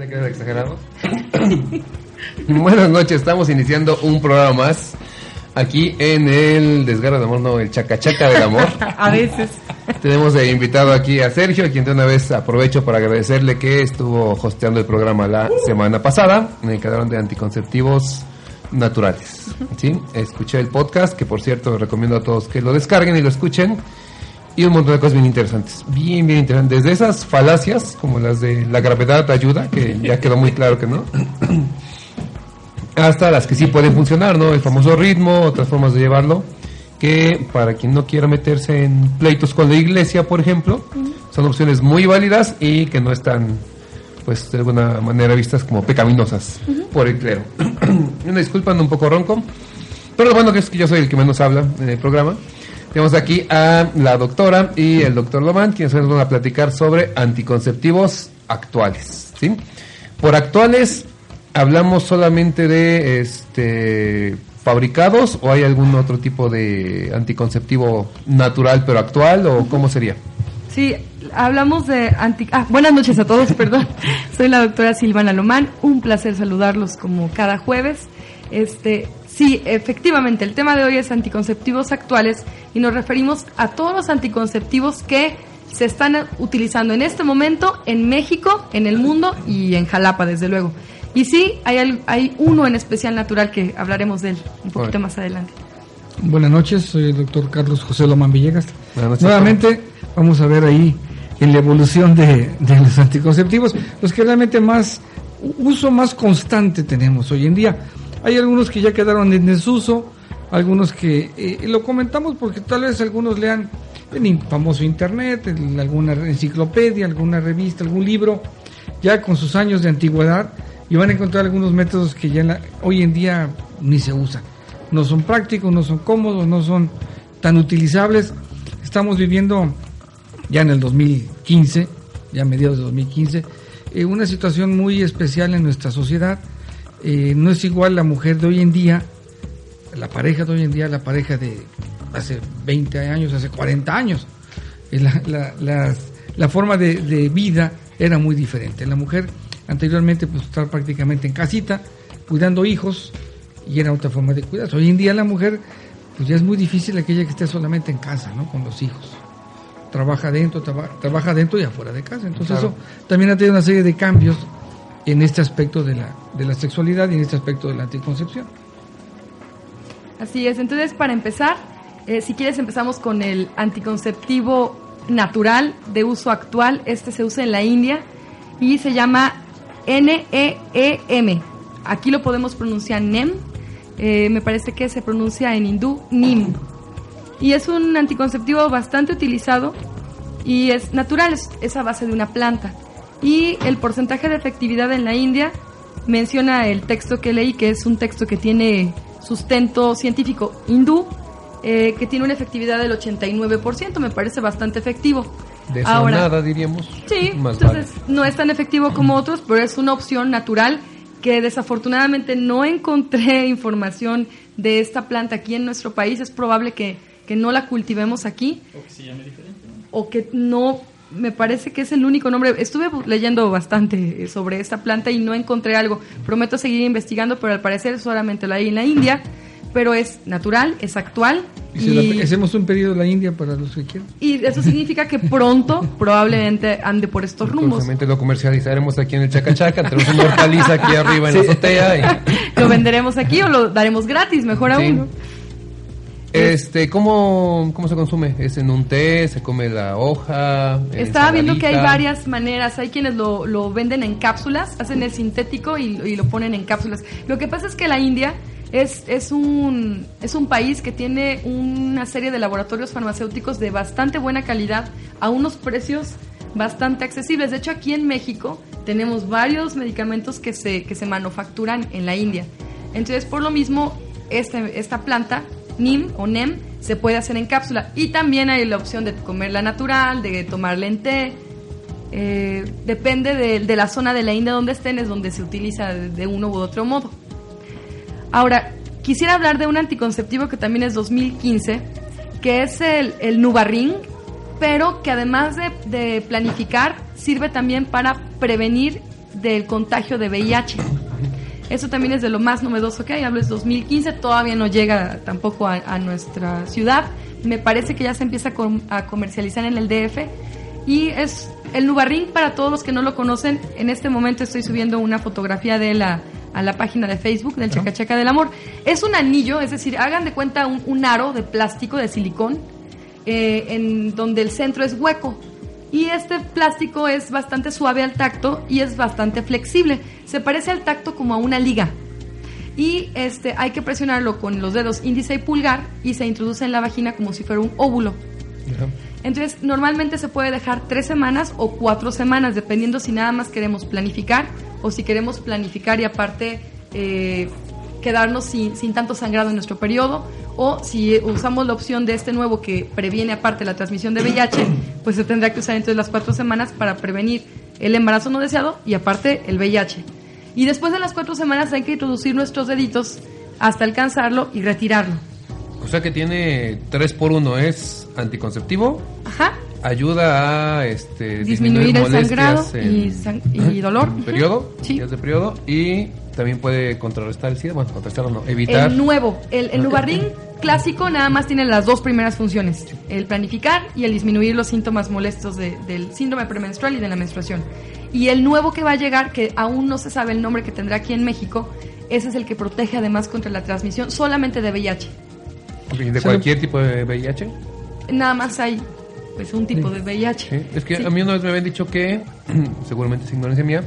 Exagerado? Buenas noches, estamos iniciando un programa más aquí en el Desgarro de Amor, no, el Chacachaca del Amor. a veces. Tenemos de invitado aquí a Sergio, a quien de una vez aprovecho para agradecerle que estuvo hosteando el programa la semana pasada. Me quedaron de anticonceptivos naturales. ¿sí? Escuché el podcast, que por cierto recomiendo a todos que lo descarguen y lo escuchen. Y un montón de cosas bien interesantes. Bien, bien interesantes. Desde esas falacias, como las de la gravedad ayuda, que ya quedó muy claro que no. hasta las que sí pueden funcionar, ¿no? El famoso ritmo, otras formas de llevarlo, que para quien no quiera meterse en pleitos con la iglesia, por ejemplo, son opciones muy válidas y que no están, pues, de alguna manera vistas como pecaminosas por el clero. Una disculpa, un poco ronco, pero lo bueno que es que yo soy el que menos habla en el programa. Tenemos aquí a la doctora y el doctor Lomán, quienes nos van a platicar sobre anticonceptivos actuales. ¿sí? Por actuales, ¿hablamos solamente de este fabricados o hay algún otro tipo de anticonceptivo natural pero actual o cómo sería? Sí, hablamos de anti... Ah, buenas noches a todos, perdón. Soy la doctora Silvana Lomán. Un placer saludarlos como cada jueves. Este, Sí, efectivamente, el tema de hoy es anticonceptivos actuales y nos referimos a todos los anticonceptivos que se están utilizando en este momento en México, en el mundo y en Jalapa, desde luego. Y sí, hay, hay uno en especial natural que hablaremos de él un poquito más adelante. Buenas noches, soy el doctor Carlos José Lomán Villegas. Nuevamente vamos a ver ahí en la evolución de, de los anticonceptivos, los que realmente más uso más constante tenemos hoy en día. Hay algunos que ya quedaron en desuso, algunos que eh, lo comentamos porque tal vez algunos lean en famoso internet, en alguna enciclopedia, alguna revista, algún libro, ya con sus años de antigüedad, y van a encontrar algunos métodos que ya hoy en día ni se usan. No son prácticos, no son cómodos, no son tan utilizables. Estamos viviendo ya en el 2015, ya a mediados de 2015, eh, una situación muy especial en nuestra sociedad eh, no es igual la mujer de hoy en día, la pareja de hoy en día, la pareja de hace 20 años, hace 40 años. Eh, la, forma de, vida era muy diferente. La mujer anteriormente pues estar prácticamente en casita, cuidando hijos, y era otra forma de cuidar. Hoy en día la mujer, pues ya es muy difícil aquella que esté solamente en casa, ¿no? Con los hijos. Trabaja dentro, trabaja dentro y afuera de casa. Entonces eso también ha tenido una serie de cambios en este aspecto de la, de la sexualidad y en este aspecto de la anticoncepción. Así es, entonces para empezar, eh, si quieres empezamos con el anticonceptivo natural de uso actual, este se usa en la India y se llama NEEM. Aquí lo podemos pronunciar NEM, eh, me parece que se pronuncia en hindú NIM. Y es un anticonceptivo bastante utilizado y es natural, es a base de una planta y el porcentaje de efectividad en la India menciona el texto que leí, que es un texto que tiene sustento científico hindú, eh, que tiene una efectividad del 89%, me parece bastante efectivo. De Ahora, nada, diríamos. Sí, entonces no es tan efectivo como otros, pero es una opción natural que desafortunadamente no encontré información de esta planta aquí en nuestro país. Es probable que, que no la cultivemos aquí. O que se llame diferente. O que no me parece que es el único nombre. Estuve leyendo bastante sobre esta planta y no encontré algo. Prometo seguir investigando, pero al parecer solamente lo hay en la India. Pero es natural, es actual. Y, hacemos un pedido de la India para los que quieran. Y eso significa que pronto probablemente ande por estos rumbos. Probablemente lo comercializaremos aquí en el Chacachaca. Tenemos una hortaliza aquí arriba en la azotea. Y... Lo venderemos aquí o lo daremos gratis, mejor aún. Este, ¿cómo, ¿cómo se consume? ¿Es en un té? ¿Se come la hoja? Estaba viendo que hay varias maneras. Hay quienes lo, lo venden en cápsulas, hacen el sintético y, y, lo ponen en cápsulas. Lo que pasa es que la India es, es, un, es un país que tiene una serie de laboratorios farmacéuticos de bastante buena calidad a unos precios bastante accesibles. De hecho, aquí en México tenemos varios medicamentos que se, que se manufacturan en la India. Entonces, por lo mismo, este, esta planta, NIM o NEM, se puede hacer en cápsula. Y también hay la opción de comerla natural, de tomarla en té. Eh, depende de, la zona de la India donde estén, es donde se utiliza de, uno u otro modo. Ahora, quisiera hablar de un anticonceptivo que también es 2015, que es el, el pero que además de, planificar, sirve también para prevenir del contagio de VIH. Eso también es de lo más novedoso que hay. Hablo es 2015, todavía no llega tampoco a, nuestra ciudad. Me parece que ya se empieza a, comercializar en el DF. Y es el Nubarring, para todos los que no lo conocen, en este momento estoy subiendo una fotografía de él a, la página de Facebook del Chacachaca del Amor. Es un anillo, es decir, hagan de cuenta un, un aro de plástico, de silicón, eh, en donde el centro es hueco. Y este plástico es bastante suave al tacto y es bastante flexible. Se parece al tacto como a una liga. Y este, hay que presionarlo con los dedos índice y pulgar y se introduce en la vagina como si fuera un óvulo. Entonces, normalmente se puede dejar tres semanas o cuatro semanas, dependiendo si nada más queremos planificar o si queremos planificar y aparte eh, quedarnos sin, sin tanto sangrado en nuestro periodo o si usamos la opción de este nuevo que previene aparte la transmisión de VIH, pues se tendrá que usar entre las cuatro semanas para prevenir el embarazo no deseado y aparte el VIH. Y después de las cuatro semanas hay que introducir nuestros deditos hasta alcanzarlo y retirarlo. O sea que tiene 3 por 1 es anticonceptivo. Ajá. Ayuda a este, disminuir, el sangrado y, dolor. Periodo. Sí. de periodo. Y también puede contrarrestar el SIDA, bueno, contrarrestarlo no, evitar. El nuevo, el, el Nubarring clásico nada más tiene las dos primeras funciones, el planificar y el disminuir los síntomas molestos del síndrome premenstrual y de la menstruación. Y el nuevo que va a llegar, que aún no se sabe el nombre que tendrá aquí en México, ese es el que protege además contra la transmisión solamente de VIH. ¿De cualquier tipo de VIH? Nada más hay pues un tipo de VIH. Es que a mí una vez me habían dicho que, seguramente es ignorancia mía,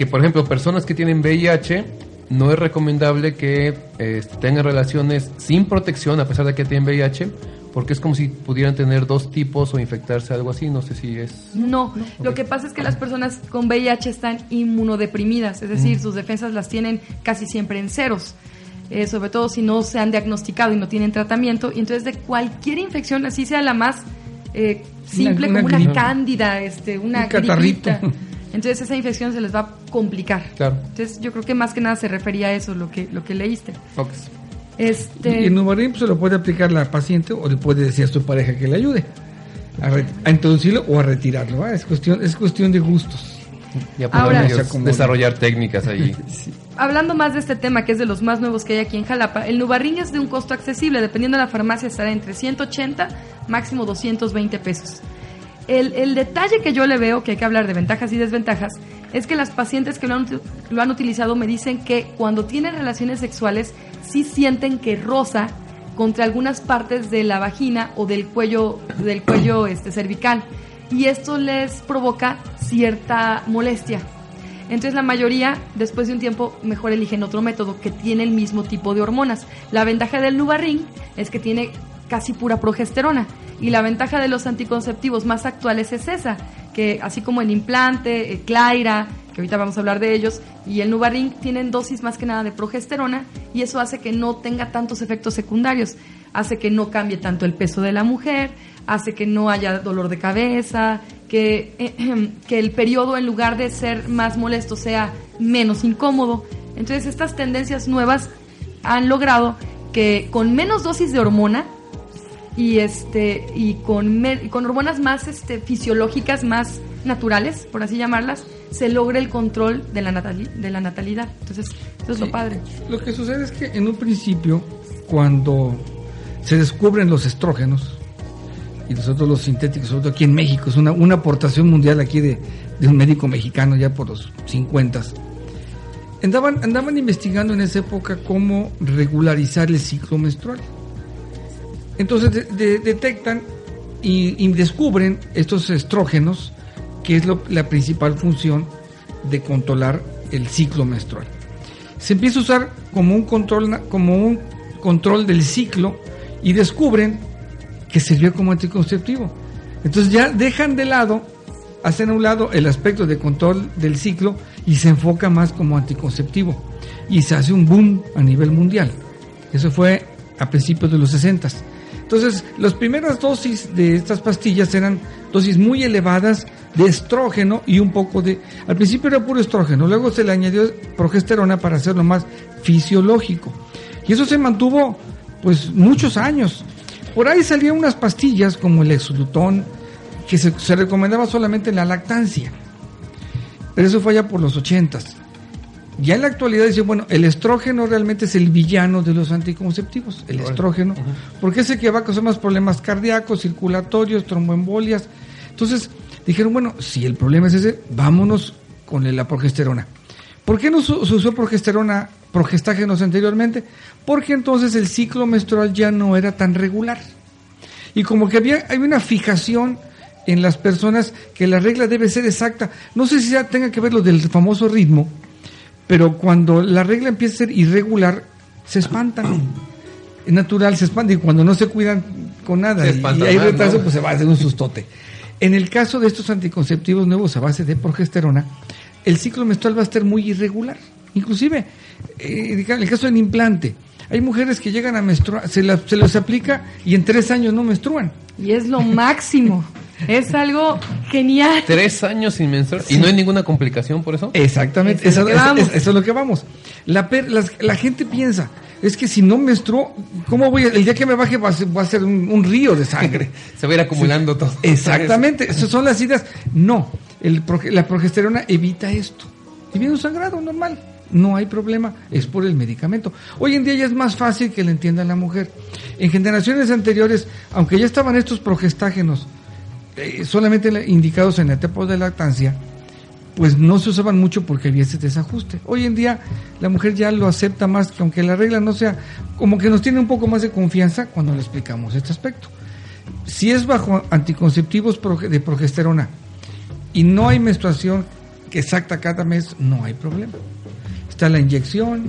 que por ejemplo personas que tienen VIH no es recomendable que este, tengan relaciones sin protección a pesar de que tienen VIH porque es como si pudieran tener dos tipos o infectarse algo así, no sé si es... No, lo que pasa es que las personas con VIH están inmunodeprimidas, es decir, mm. sus defensas las tienen casi siempre en ceros, eh, sobre todo si no se han diagnosticado y no tienen tratamiento, y entonces de cualquier infección, así sea la más eh, simple como una cándida, este, una gripita, entonces esa infección se les va a complicar. Claro. Entonces yo creo que más que nada se refería a eso, lo que, lo que leíste. Este... Y el Numarin se lo puede aplicar la paciente o le puede decir a su pareja que le ayude a, introducirlo o a retirarlo. Es, cuestión, es cuestión de gustos. Ya Ahora, desarrollar técnicas ahí. Hablando más de este tema, que es de los más nuevos que hay aquí en Jalapa, el Nubarrín es de un costo accesible, dependiendo de la farmacia estará entre 180, máximo 220 pesos. El, detalle que yo le veo, que hay que hablar de ventajas y desventajas, es que las pacientes que lo han, utilizado me dicen que cuando tienen relaciones sexuales sí sienten que rosa contra algunas partes de la vagina o del cuello, del cuello este, cervical. Y esto les provoca cierta molestia. Entonces la mayoría, después de un tiempo, mejor eligen otro método que tiene el mismo tipo de hormonas. La ventaja del Nubarring es que tiene casi pura progesterona. Y la ventaja de los anticonceptivos más actuales es esa, que así como el implante, el Claira, que ahorita vamos a hablar de ellos, y el Nuvaring tienen dosis más que nada de progesterona y eso hace que no tenga tantos efectos secundarios, hace que no cambie tanto el peso de la mujer, hace que no haya dolor de cabeza, que, que el periodo en lugar de ser más molesto sea menos incómodo. Entonces estas tendencias nuevas han logrado que con menos dosis de hormona, y este y con, con hormonas más este, fisiológicas, más naturales, por así llamarlas, se logra el control de la, de la natalidad. Entonces, eso es lo padre. Lo que sucede es que en un principio, cuando se descubren los estrógenos, y nosotros los sintéticos, sobre todo aquí en México, es una, una aportación mundial aquí de, de un médico mexicano ya por los 50. Andaban, andaban investigando en esa época cómo regularizar el ciclo menstrual. Entonces detectan y, descubren estos estrógenos, que es la principal función de controlar el ciclo menstrual. Se empieza a usar como un control, como un control del ciclo y descubren que sirvió como anticonceptivo. Entonces ya dejan de lado hacen a un lado el aspecto de control del ciclo y se enfoca más como anticonceptivo. Y se hace un boom a nivel mundial. Eso fue a principios de los 60. Entonces, las primeras dosis de estas pastillas eran dosis muy elevadas de estrógeno y un poco de... Al principio era puro estrógeno, luego se le añadió progesterona para hacerlo más fisiológico. Y eso se mantuvo pues muchos años. Por ahí salían unas pastillas como el exolutón, que se, recomendaba solamente en la lactancia. Pero eso fue allá por los ochentas. Ya en la actualidad dice, bueno, el estrógeno realmente es el villano de los anticonceptivos, el estrógeno, porque es el que va a causar más problemas cardíacos, circulatorios, tromboembolias. Entonces dijeron, bueno, si el problema es ese, vámonos con la progesterona. ¿Por qué no se usó progesterona, progestágenos anteriormente? Porque entonces el ciclo menstrual ya no era tan regular. Y como que había, hay una fijación en las personas que la regla debe ser exacta. No sé si ya tenga que ver lo del famoso ritmo, pero cuando la regla empieza a ser irregular, se espantan. Es natural, se espantan y cuando no se cuidan con nada y, hay retraso, pues se va a hacer un sustote. En el caso de estos anticonceptivos nuevos a base de progesterona, el ciclo menstrual va a estar muy irregular. Inclusive, eh, en el caso del implante, hay mujeres que llegan a menstruar, se, se los aplica y en tres años no menstruan. Y es lo máximo. Es algo genial. Tres años sin menstruar y no hay ninguna complicación por eso. Exactamente, eso, es lo que vamos. La, la, gente piensa, es que si no menstruo, ¿cómo voy? el día que me baje va a ser, un, río de sangre. Se va a ir acumulando todo. Exactamente, esas son las ideas. No, el, la progesterona evita esto. Y viene un sangrado normal. No hay problema, es por el medicamento. Hoy en día ya es más fácil que le entienda la mujer. En generaciones anteriores, aunque ya estaban estos progestágenos eh, solamente indicados en la etapa de lactancia, pues no se usaban mucho porque había ese desajuste. Hoy en día la mujer ya lo acepta más, que aunque la regla no sea, como que nos tiene un poco más de confianza cuando le explicamos este aspecto. Si es bajo anticonceptivos de progesterona y no hay menstruación exacta cada mes, no hay problema. Está la inyección,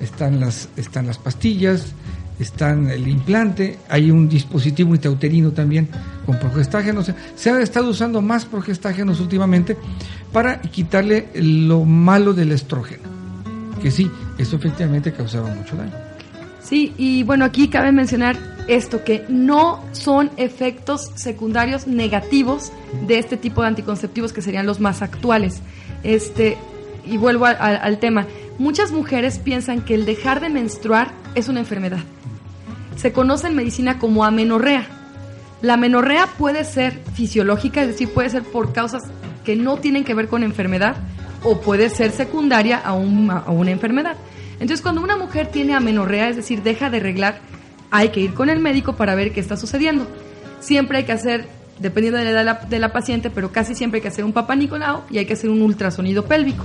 están las, están las pastillas, están el implante, hay un dispositivo intrauterino también con progestágenos. Se ha estado usando más progestágenos últimamente para quitarle lo malo del estrógeno, que sí, eso efectivamente causaba mucho daño. Sí, y bueno, aquí cabe mencionar esto, que no son efectos secundarios negativos de este tipo de anticonceptivos que serían los más actuales. Este, y vuelvo al tema, muchas mujeres piensan que el dejar de menstruar es una enfermedad se conoce en medicina como amenorrea. La amenorrea puede ser fisiológica, es decir, puede ser por causas que no tienen que ver con enfermedad o puede ser secundaria a, una enfermedad. Entonces, cuando una mujer tiene amenorrea, es decir, deja de reglar, hay que ir con el médico para ver qué está sucediendo. Siempre hay que hacer, dependiendo de la edad de la, paciente, pero casi siempre hay que hacer un papá y hay que hacer un ultrasonido pélvico.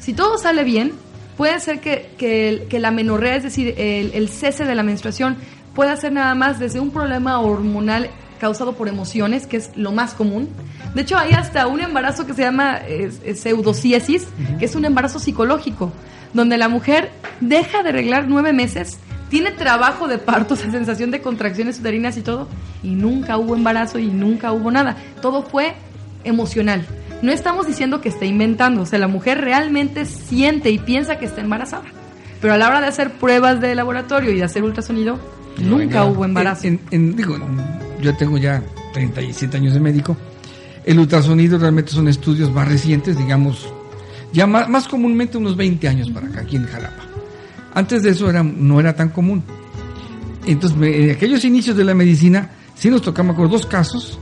Si todo sale bien, puede ser que, la menorrea, es decir, el, cese de la menstruación, pueda ser nada más desde un problema hormonal causado por emociones, que es lo más común. De hecho, hay hasta un embarazo que se llama pseudociesis, que es un embarazo psicológico, donde la mujer deja de arreglar nueve meses, tiene trabajo de parto, esa sensación de contracciones uterinas y todo, y nunca hubo embarazo y nunca hubo nada. Todo fue emocional. No estamos diciendo que esté inventando, o sea, la mujer realmente siente y piensa que está embarazada. Pero a la hora de hacer pruebas de laboratorio y de hacer ultrasonido, nunca hubo embarazo. digo, yo tengo ya 37 años de médico. El ultrasonido realmente son estudios más recientes, digamos, ya más, comúnmente unos 20 años para acá, aquí en Jalapa. Antes de eso era, no era tan común. Entonces, en aquellos inicios de la medicina, sí nos tocamos con dos casos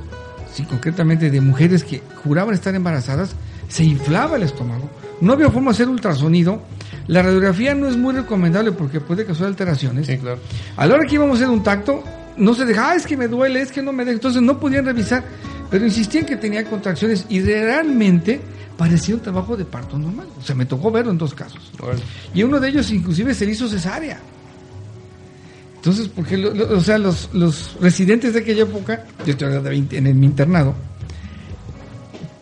sí, concretamente de mujeres que juraban estar embarazadas, se inflaba el estómago. No había forma de hacer ultrasonido. La radiografía no es muy recomendable porque puede causar alteraciones. Sí, claro. A la hora que íbamos a hacer un tacto, no se deja, ah, es que me duele, es que no me deja. Entonces no podían revisar, pero insistían que tenía contracciones y realmente parecía un trabajo de parto normal. O sea, me tocó verlo en dos casos. Y uno de ellos inclusive se le hizo cesárea. Entonces, porque, o sea, los, los, residentes de aquella época, yo estoy de 20, en, mi internado,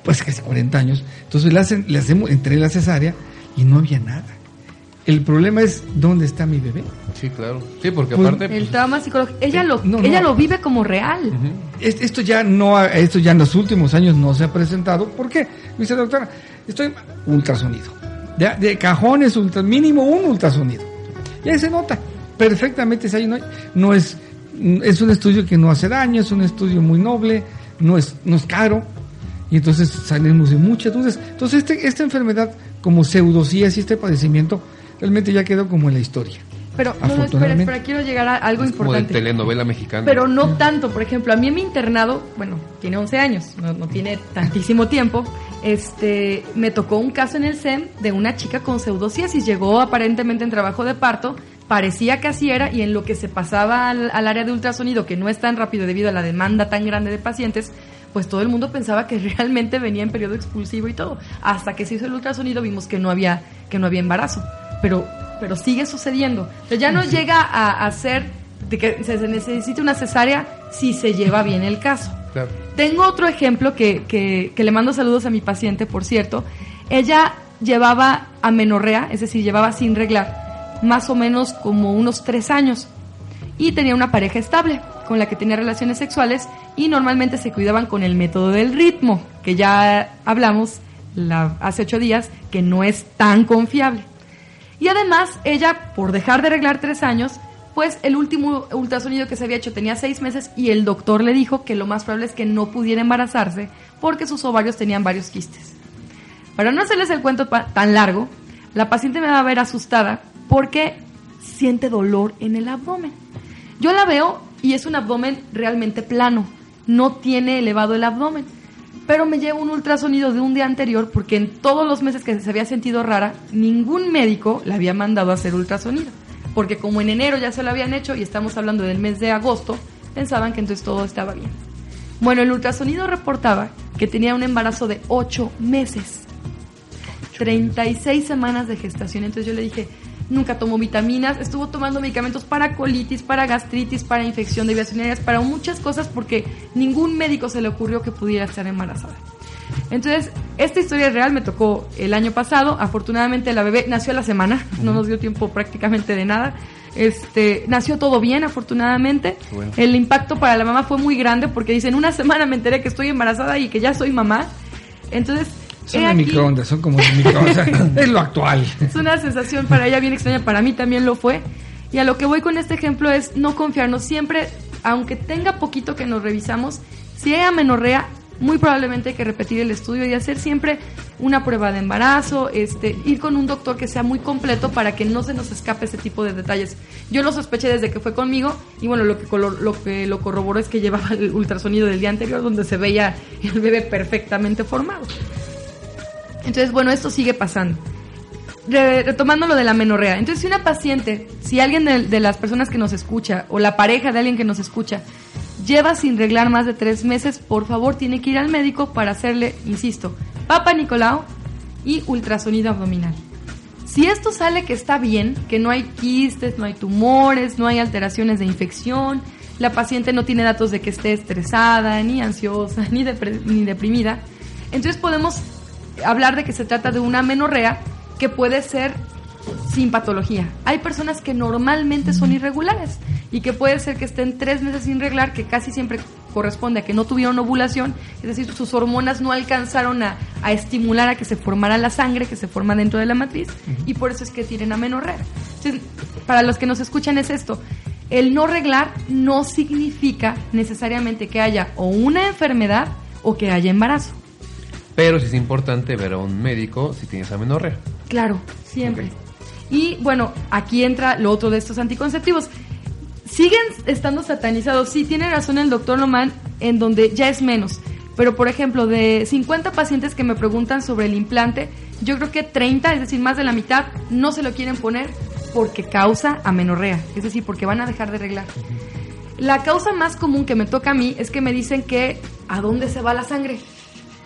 pues casi 40 años, entonces le, hacen, le hacemos, entré la cesárea y no había nada. El problema es dónde está mi bebé. Sí, claro. Sí, porque pues, aparte... El pues, trauma psicológico, ella, lo, ella lo vive como real. Esto ya no, esto ya en los últimos años no se ha presentado. ¿Por qué? Me dice doctora, estoy ultrasonido. De, de cajones, ultra, mínimo un ultrasonido. Y ahí se nota perfectamente si no, no es, es un estudio que no hace daño, es un estudio muy noble, no es, no es caro. Y entonces salimos de muchas dudas. Entonces este, esta enfermedad como pseudocías y este padecimiento realmente ya quedó como en la historia. Pero, no, no, espera, espera, quiero llegar a algo importante. Como de telenovela mexicana. Pero no tanto, por ejemplo, a mí en mi internado, bueno, tiene 11 años, no, no, tiene tantísimo tiempo, este, me tocó un caso en el SEM de una chica con pseudociasis, llegó aparentemente en trabajo de parto, parecía que así era, y en lo que se pasaba al, al área de ultrasonido, que no es tan rápido debido a la demanda tan grande de pacientes, pues todo el mundo pensaba que realmente venía en periodo expulsivo y todo. Hasta que se hizo el ultrasonido vimos que no había, que no había embarazo. Pero pero sigue sucediendo. O ya no llega a, ser de que se necesite una cesárea si se lleva bien el caso. Tengo otro ejemplo que, que, le mando saludos a mi paciente, por cierto. Ella llevaba amenorrea, es decir, llevaba sin reglar, más o menos como unos tres años. Y tenía una pareja estable con la que tenía relaciones sexuales y normalmente se cuidaban con el método del ritmo, que ya hablamos la, hace ocho días, que no es tan confiable. Y además, ella, por dejar de arreglar tres años, pues el último ultrasonido que se había hecho tenía seis meses y el doctor le dijo que lo más probable es que no pudiera embarazarse porque sus ovarios tenían varios quistes. Para no hacerles el cuento tan largo, la paciente me va a ver asustada porque siente dolor en el abdomen. Yo la veo y es un abdomen realmente plano, no tiene elevado el abdomen pero me llevo un ultrasonido de un día anterior porque en todos los meses que se había sentido rara, ningún médico le había mandado a hacer ultrasonido. Porque como en enero ya se lo habían hecho y estamos hablando del mes de agosto, pensaban que entonces todo estaba bien. Bueno, el ultrasonido reportaba que tenía un embarazo de 8 meses, 36 semanas de gestación. Entonces yo le dije, nunca tomó vitaminas, estuvo tomando medicamentos para colitis, para gastritis, para infección de vías urinarias, para muchas cosas porque ningún médico se le ocurrió que pudiera estar embarazada. Entonces, esta historia real me tocó el año pasado. Afortunadamente la bebé nació a la semana, no nos dio tiempo prácticamente de nada. Este, nació todo bien, afortunadamente. El impacto para la mamá fue muy grande porque dicen, una semana me enteré que estoy embarazada y que ya soy mamá. Entonces, son de microondas, son como de microondas. es lo actual. Es una sensación para ella bien extraña, para mí también lo fue. Y a lo que voy con este ejemplo es no confiarnos siempre, aunque tenga poquito que nos revisamos, si hay amenorrea, muy probablemente hay que repetir el estudio y hacer siempre una prueba de embarazo, este, ir con un doctor que sea muy completo para que no se nos escape ese tipo de detalles. Yo lo sospeché desde que fue conmigo y bueno, lo que, lo que lo corroboró es que llevaba el ultrasonido del día anterior donde se veía el bebé perfectamente formado. Entonces, bueno, esto sigue pasando. retomando lo de la menorrea. Entonces, si una paciente, si alguien de, las personas que nos escucha o la pareja de alguien que nos escucha lleva sin reglar más de tres meses, por favor tiene que ir al médico para hacerle, insisto, Papa Nicolau y ultrasonido abdominal. Si esto sale que está bien, que no hay quistes, no hay tumores, no hay alteraciones de infección, la paciente no tiene datos de que esté estresada, ni ansiosa, ni deprimida, entonces podemos hablar de que se trata de una menorrea que puede ser sin patología. Hay personas que normalmente son irregulares y que puede ser que estén tres meses sin reglar, que casi siempre corresponde a que no tuvieron ovulación, es decir, sus hormonas no alcanzaron a, estimular a que se formara la sangre que se forma dentro de la matriz y por eso es que tienen amenorrea. Entonces, para los que nos escuchan es esto, el no reglar no significa necesariamente que haya o una enfermedad o que haya embarazo. Pero sí es importante ver a un médico si tienes amenorrea. Claro, siempre. Y bueno, aquí entra lo otro de estos anticonceptivos. Siguen estando satanizados. Sí, tiene razón el doctor Loman en donde ya es menos. Pero por ejemplo, de 50 pacientes que me preguntan sobre el implante, yo creo que 30, es decir, más de la mitad, no se lo quieren poner porque causa amenorrea. Es decir, porque van a dejar de arreglar. La causa más común que me toca a mí es que me dicen que a dónde se va la sangre.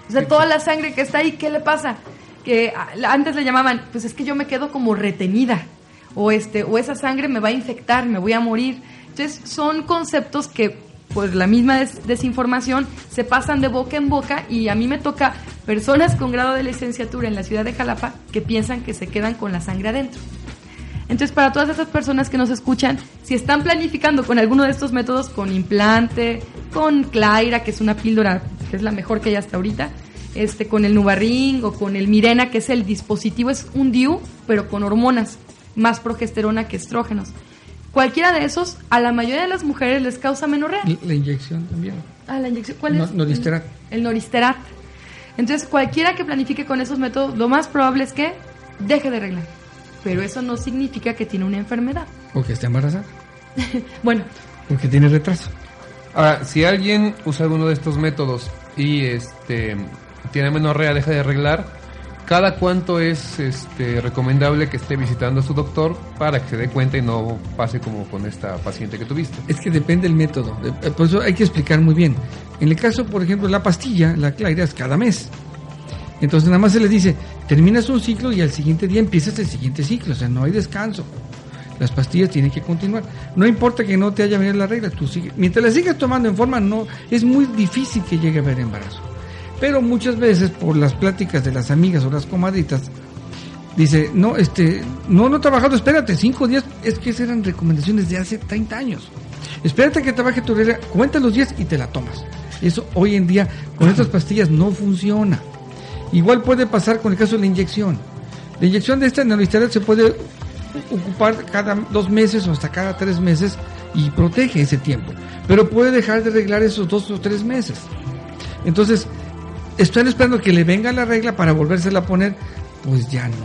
O sea, toda la sangre que está ahí, ¿qué le pasa? Que antes le llamaban, pues es que yo me quedo como retenida. O, este, o esa sangre me va a infectar, me voy a morir. Entonces, son conceptos que, por la misma desinformación, se pasan de boca en boca y a mí me toca personas con grado de licenciatura en la ciudad de Jalapa que piensan que se quedan con la sangre adentro. Entonces, para todas esas personas que nos escuchan, si están planificando con alguno de estos métodos, con implante, con Claira, que es una píldora que es la mejor que hay hasta ahorita, este, con el Nubarring o con el Mirena, que es el dispositivo, es un DIU, pero con hormonas, más progesterona que estrógenos. Cualquiera de esos, a la mayoría de las mujeres les causa menorrea. La inyección también. Ah, la inyección. ¿Cuál es? Noristerat. El, el noristerat. Entonces, cualquiera que planifique con esos métodos, lo más probable es que deje de reglar. Pero eso no significa que tiene una enfermedad. O que esté embarazada. bueno. Porque tiene retraso. Ahora, si alguien usa alguno de estos métodos y este tiene menorrea, deja de arreglar, ¿cada cuánto es este recomendable que esté visitando a su doctor para que se dé cuenta y no pase como con esta paciente que tuviste? Es que depende del método. Eh, por eso hay que explicar muy bien. En el caso, por ejemplo, la pastilla, la claira, es cada mes. Entonces nada más se le dice, terminas un ciclo y al siguiente día empiezas el siguiente ciclo, o sea, no hay descanso. Las pastillas tienen que continuar. No importa que no te haya venido la regla, tú sigue, mientras la sigas tomando en forma, no, es muy difícil que llegue a haber embarazo. Pero muchas veces por las pláticas de las amigas o las comadritas, dice, no, este, no, no he trabajado, espérate, cinco días, es que esas eran recomendaciones de hace 30 años. Espérate que trabaje tu regla, cuenta los días y te la tomas. Eso hoy en día con estas pastillas no funciona. Igual puede pasar con el caso de la inyección. La inyección de esta neolisterat se puede ocupar cada dos meses o hasta cada tres meses y protege ese tiempo. Pero puede dejar de arreglar esos dos o tres meses. Entonces, están esperando que le venga la regla para volvérsela a poner, pues ya no,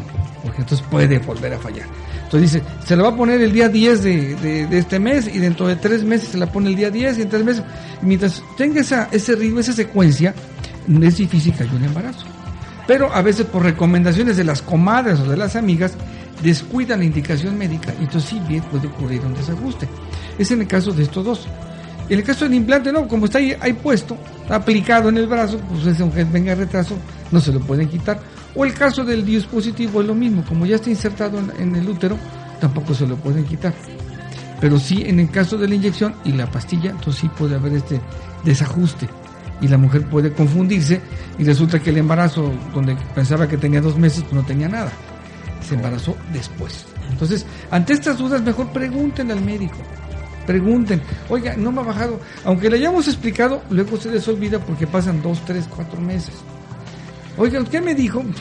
porque entonces puede volver a fallar. Entonces dice, se la va a poner el día 10 de, de, este mes y dentro de tres meses se la pone el día 10 y en tres meses. Mientras tenga esa, ese ritmo, esa secuencia, es difícil que haya un embarazo. Pero a veces por recomendaciones de las comadres o de las amigas, descuidan la indicación médica y entonces sí bien puede ocurrir un desajuste. Es en el caso de estos dos. En el caso del implante, no, como está ahí, ahí puesto, aplicado en el brazo, pues aunque venga retraso, no se lo pueden quitar. O el caso del dispositivo es lo mismo, como ya está insertado en, el útero, tampoco se lo pueden quitar. Pero sí, en el caso de la inyección y la pastilla, entonces sí puede haber este desajuste y la mujer puede confundirse y resulta que el embarazo donde pensaba que tenía dos meses pues no tenía nada se embarazó después entonces ante estas dudas mejor pregunten al médico pregunten oiga no me ha bajado aunque le hayamos explicado luego se les olvida porque pasan dos tres cuatro meses Oiga, ¿qué me dijo?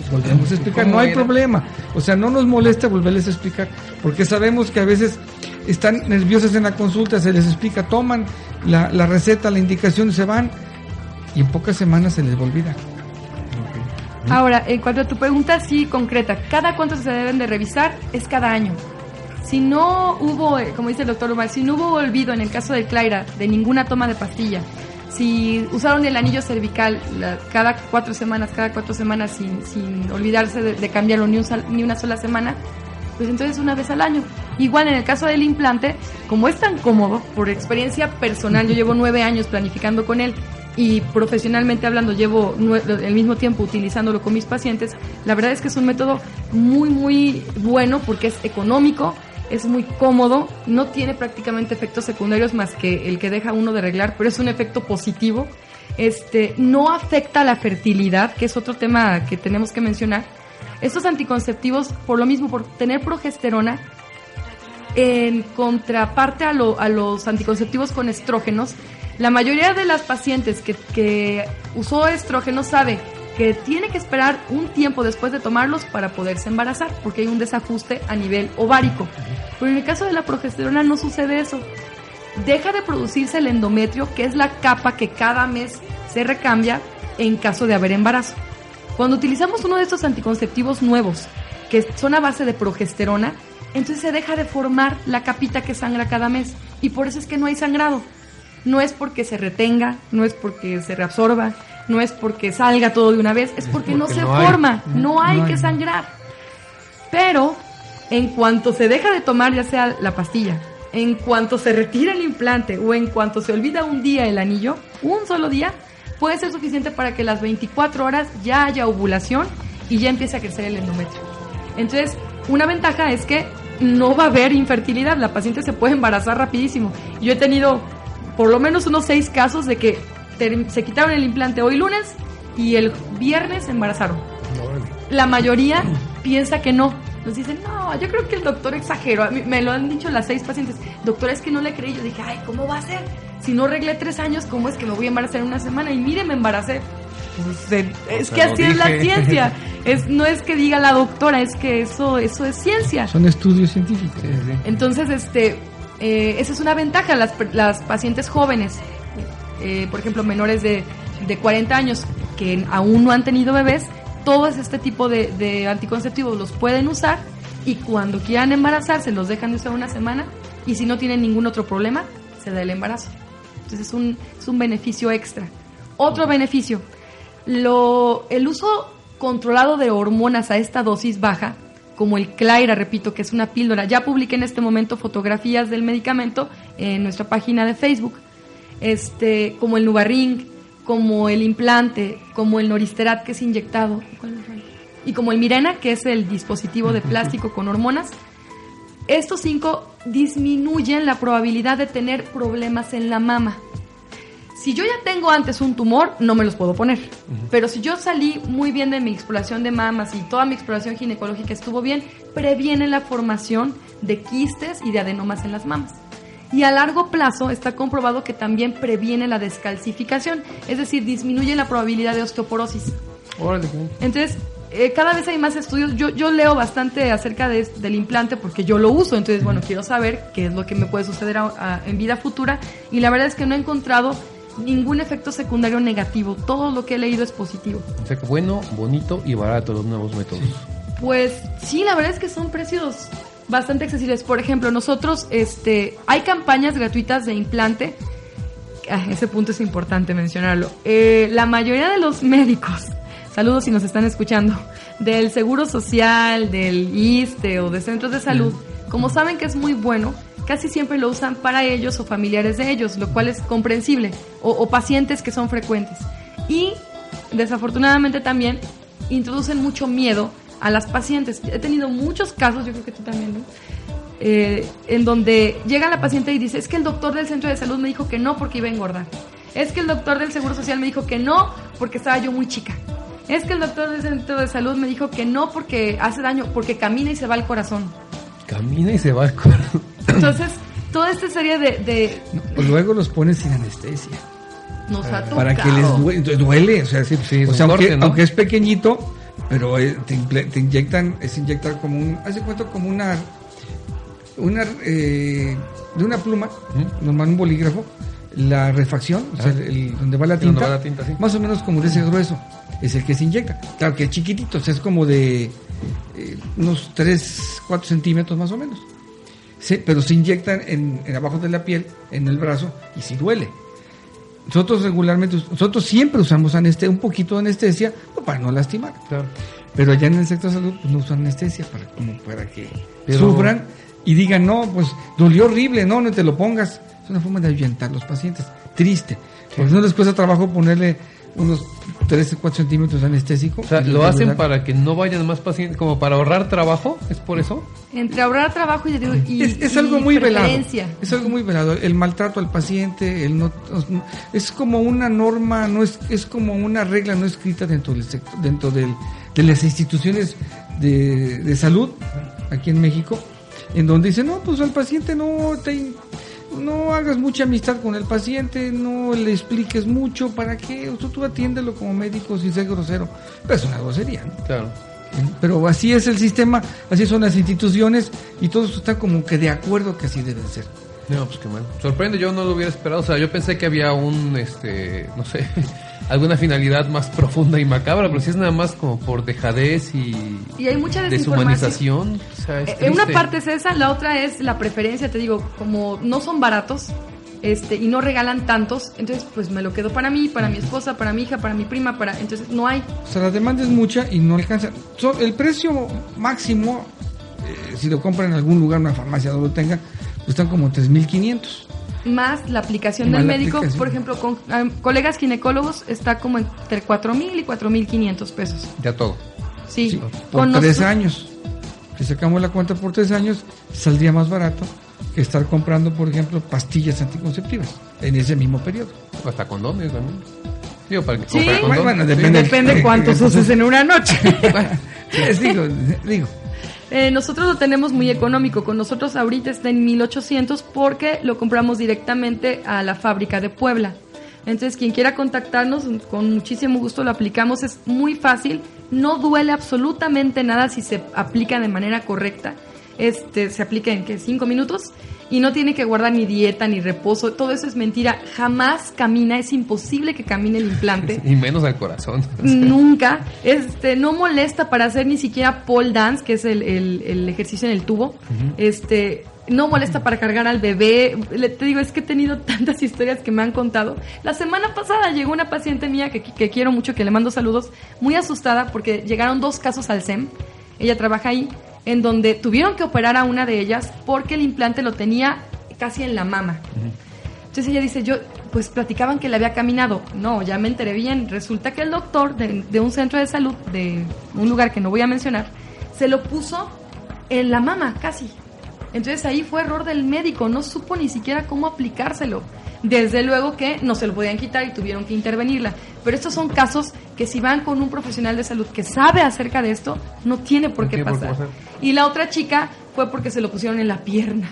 Pues volvemos a explicar, no hay problema. O sea, no nos molesta volverles a explicar, porque sabemos que a veces están nerviosas en la consulta, se les explica, toman la, la receta, la indicación, se van y en pocas semanas se les olvida. Ahora, en cuanto a tu pregunta, sí, concreta, ¿cada cuánto se deben de revisar? Es cada año. Si no hubo, como dice el doctor Omar, si no hubo olvido en el caso del Claira de ninguna toma de pastilla, si usaron el anillo cervical cada cuatro semanas, cada cuatro semanas sin, sin olvidarse de, de cambiarlo ni, un, ni una sola semana, pues entonces una vez al año. Igual en el caso del implante, como es tan cómodo, por experiencia personal, yo llevo nueve años planificando con él y profesionalmente hablando llevo el mismo tiempo utilizándolo con mis pacientes, la verdad es que es un método muy, muy bueno porque es económico, es muy cómodo, no tiene prácticamente efectos secundarios más que el que deja uno de arreglar, pero es un efecto positivo. Este, no afecta la fertilidad, que es otro tema que tenemos que mencionar. Estos anticonceptivos, por lo mismo, por tener progesterona, en contraparte a, lo, a los anticonceptivos con estrógenos, la mayoría de las pacientes que, usó estrógenos sabe que tiene que esperar un tiempo después de tomarlos para poderse embarazar, porque hay un desajuste a nivel ovárico. Pero en el caso de la progesterona no sucede eso. Deja de producirse el endometrio, que es la capa que cada mes se recambia en caso de haber embarazo. Cuando utilizamos uno de estos anticonceptivos nuevos, que son a base de progesterona, entonces se deja de formar la capita que sangra cada mes. Y por eso es que no hay sangrado. No es porque se retenga, no es porque se reabsorba, no es porque salga todo de una vez, es, porque, porque, no se no forma, hay. no hay no que hay. sangrar. Pero en cuanto se deja de tomar ya sea la pastilla, en cuanto se retira el implante o en cuanto se olvida un día el anillo, un solo día, puede ser suficiente para que las 24 horas ya haya ovulación y ya empiece a crecer el endometrio. Entonces, una ventaja es que no va a haber infertilidad, la paciente se puede embarazar rapidísimo. Yo he tenido por lo menos unos seis casos de que se quitaron el implante hoy lunes y el viernes se embarazaron. La mayoría piensa que no, nos dicen, no, yo creo que el doctor exageró. Me lo han dicho las seis pacientes. Doctor, es que no le creí. Yo dije, ay, ¿cómo va a ser? Si no arreglé tres años, ¿cómo es que me voy a embarazar en una semana? Y mire, me embaracé. Pues, es que así es la ciencia. Es, no es que diga la doctora, es que eso, eso es ciencia. Son estudios científicos. Entonces, este, eh, esa es una ventaja. Las, las pacientes jóvenes, eh, por ejemplo, menores de, de 40 años, que aún no han tenido bebés, todos este tipo de, de, anticonceptivos los pueden usar y cuando quieran embarazarse los dejan de usar una semana y si no tienen ningún otro problema, se da el embarazo. Entonces es un, es un beneficio extra. Otro beneficio, lo, el uso controlado de hormonas a esta dosis baja, como el Claira, repito, que es una píldora. Ya publiqué en este momento fotografías del medicamento en nuestra página de Facebook, este, como el Nuvaring, como el implante, como el Noristerat, que es inyectado, y como el Mirena, que es el dispositivo de plástico con hormonas. Estos cinco disminuyen la probabilidad de tener problemas en la mama. Si yo ya tengo antes un tumor, no me los puedo poner. Pero si yo salí muy bien de mi exploración de mamas y toda mi exploración ginecológica estuvo bien, previene la formación de quistes y de adenomas en las mamas. Y a largo plazo está comprobado que también previene la descalcificación, es decir, disminuye la probabilidad de osteoporosis. Entonces, eh, cada vez hay más estudios. Yo, yo leo bastante acerca de, del implante porque yo lo uso. Entonces, bueno, quiero saber qué es lo que me puede suceder en vida futura. Y la verdad es que no he encontrado ningún efecto secundario negativo. Todo lo que he leído es positivo. O sea que bueno, bonito y barato los nuevos métodos. Pues sí, la verdad es que son precios bastante accesibles. Por ejemplo, nosotros, este, hay campañas gratuitas de implante. Ah, ese punto es importante mencionarlo. Eh, la mayoría de los médicos, saludos si nos están escuchando, del Seguro Social, del ISTE o de centros de salud, como saben que es muy bueno, casi siempre lo usan para ellos o familiares de ellos, lo cual es comprensible, o, pacientes que son frecuentes. Y desafortunadamente también introducen mucho miedo a las pacientes. He tenido muchos casos, yo creo que tú también. Eh, en donde llega la paciente y dice, es que el doctor del centro de salud me dijo que no porque iba a engordar. Es que el doctor del Seguro Social me dijo que no porque estaba yo muy chica. Es que el doctor del centro de salud me dijo que no porque hace daño, porque camina y se va al corazón. Camina y se va al corazón. Entonces, toda esta serie de... de... No, luego los pones sin anestesia. Nos ha tocado. Para que les duele, duele o sea, sí, sí, o sea aunque, corte, ¿no? aunque, es pequeñito, pero te, te, inyectan, es inyectar como un, hace cuenta como una, una, eh, de una pluma, ¿Mm? normal un bolígrafo, la refacción, ah. o sea, el, el, donde va la tinta, va la tinta sí. más o menos como de ese grueso, es el que se inyecta. Claro que es chiquitito, o sea, es como de eh, unos 3, 4 centímetros más o menos. Sí, pero se inyectan en, en, abajo de la piel, en el brazo, y si duele. Nosotros regularmente, nosotros siempre usamos anestesia, un poquito de anestesia para no lastimar. Claro. Pero allá en el sector de salud pues, no usan anestesia para, como para que Pero... sufran y digan, no, pues dolió horrible, no, no te lo pongas. Es una forma de ahuyentar a los pacientes. Triste. Porque no les cuesta trabajo ponerle unos 13, 4 centímetros de anestésico. O sea, ¿lo hacen para que no vayan más pacientes, como para ahorrar trabajo? ¿Es por eso? Entre ahorrar trabajo y... y es, es, algo muy velado. Es algo muy velado. El maltrato al paciente, el no, es como una norma, no es, es como una regla no escrita dentro del sector, dentro del, de las instituciones de, de salud aquí en México, en donde dicen, no, pues al paciente no te no hagas mucha amistad con el paciente, no le expliques mucho, ¿para qué? O sea, tú atiéndelo como médico sin ser grosero. Pero es una grosería, ¿no? Claro. Pero así es el sistema, así son las instituciones y todos están como que de acuerdo que así deben ser. No, pues qué mal. Sorprende, yo no lo hubiera esperado. O sea, yo pensé que había un, este, no sé, alguna finalidad más profunda y macabra, pero si es nada más como por dejadez y, y hay mucha deshumanización. O sea, es eh, una parte es esa, la otra es la preferencia, te digo, como no son baratos este y no regalan tantos, entonces pues me lo quedo para mí, para mi esposa, para mi hija, para mi prima, para entonces no hay. O sea, la demanda es mucha y no alcanza. So, el precio máximo, eh, si lo compran en algún lugar, una farmacia donde lo tengan, pues están como 3.500 más la aplicación Más del la médico, aplicación. por ejemplo, con um, colegas ginecólogos está como entre 4.000 y 4.500 pesos. Ya todo. Sí, Sí, por con tres años. Si sacamos la cuenta por tres años, saldría más barato que estar comprando, por ejemplo, pastillas anticonceptivas en ese mismo periodo. Hasta condones también. Digo, para que Sí. Bueno, Sí. depende. Depende cuántos uses en una noche. Digo, digo, Eh, nosotros lo tenemos muy económico. Con nosotros ahorita está en 1800 porque lo compramos directamente a la fábrica de Puebla. Entonces, quien quiera contactarnos, con muchísimo gusto lo aplicamos. Es muy fácil, no duele absolutamente nada si se aplica de manera correcta. Este, se aplica en que cinco minutos y no tiene que guardar ni dieta ni reposo. Todo eso es mentira. Jamás camina, es imposible que camine el implante. Y menos al corazón. Nunca. Este, no molesta para hacer ni siquiera pole dance, que es el, el, ejercicio en el tubo. Este, no molesta para cargar al bebé. Le, te digo, es que he tenido tantas historias que me han contado. La semana pasada llegó una paciente mía que, que quiero mucho, que le mando saludos, muy asustada porque llegaron dos casos al SEM. Ella trabaja ahí, en donde tuvieron que operar a una de ellas porque el implante lo tenía casi en la mama. Entonces ella dice, yo, pues platicaban que le había caminado. No, ya me enteré bien. Resulta que el doctor de, de un centro de salud, de un lugar que no voy a mencionar, se lo puso en la mama, casi. Entonces ahí fue error del médico, no supo ni siquiera cómo aplicárselo. Desde luego que no se lo podían quitar y tuvieron que intervenirla. Pero estos son casos que si van con un profesional de salud que sabe acerca de esto, no tiene por qué pasar. y la otra chica fue porque se lo pusieron en la pierna.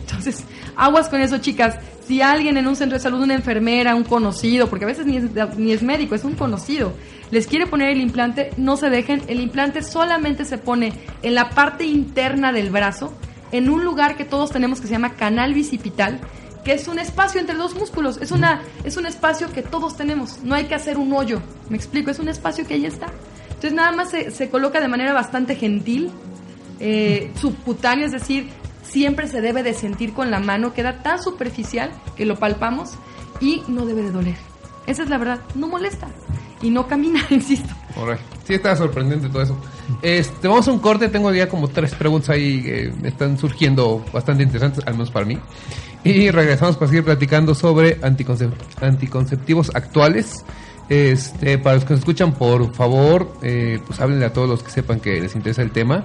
Entonces, aguas con eso, chicas. Si alguien en un centro de salud, una enfermera, un conocido, porque a veces ni es, ni es médico, es un conocido, les quiere poner el implante, no se dejen. El implante solamente se pone en la parte interna del brazo en un lugar que todos tenemos que se llama canal bicipital, que es un espacio entre dos músculos, es, una, es un espacio que todos tenemos, no hay que hacer un hoyo, me explico, es un espacio que ahí está. Entonces nada más se, coloca de manera bastante gentil, eh, subcutáneo, es decir, siempre se debe de sentir con la mano, queda tan superficial que lo palpamos y no debe de doler. Esa es la verdad, no molesta y no camina, insisto. Sí, está sorprendente todo eso. Este, vamos a un corte, tengo ya como tres preguntas ahí que me están surgiendo bastante interesantes, al menos para mí. Y regresamos para seguir platicando sobre anticonceptivos actuales. Este, para los que nos escuchan, por favor, eh, pues háblenle a todos los que sepan que les interesa el tema.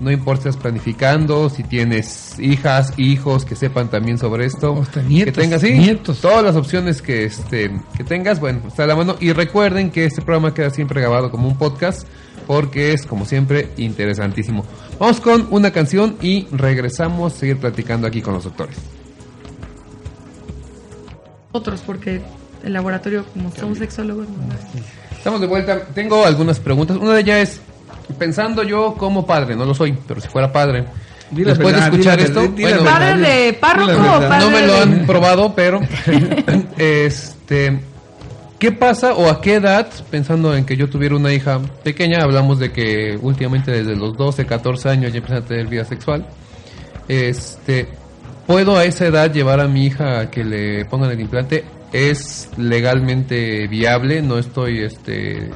No importa si estás planificando, si tienes hijas, hijos que sepan también sobre esto. nietos, que tengas, nietos. Todas las opciones que, este, que tengas, bueno, está a la mano. Y recuerden que este programa queda siempre grabado como un podcast porque es, como siempre, interesantísimo. Vamos con una canción y regresamos a seguir platicando aquí con los doctores. Otros, porque el laboratorio, como somos sexólogos, Estamos de vuelta. Tengo algunas preguntas. Una de ellas es, pensando yo como padre, no lo soy, pero si fuera padre, después de escuchar esto, padre de párroco no me lo han probado, pero este ¿Qué pasa o a qué edad, pensando en que yo tuviera una hija pequeña, hablamos de que últimamente desde los 12, 14 años ya empieza a tener vida sexual, este, ¿puedo a esa edad llevar a mi hija a que le pongan el implante? ¿Es legalmente viable? No estoy este,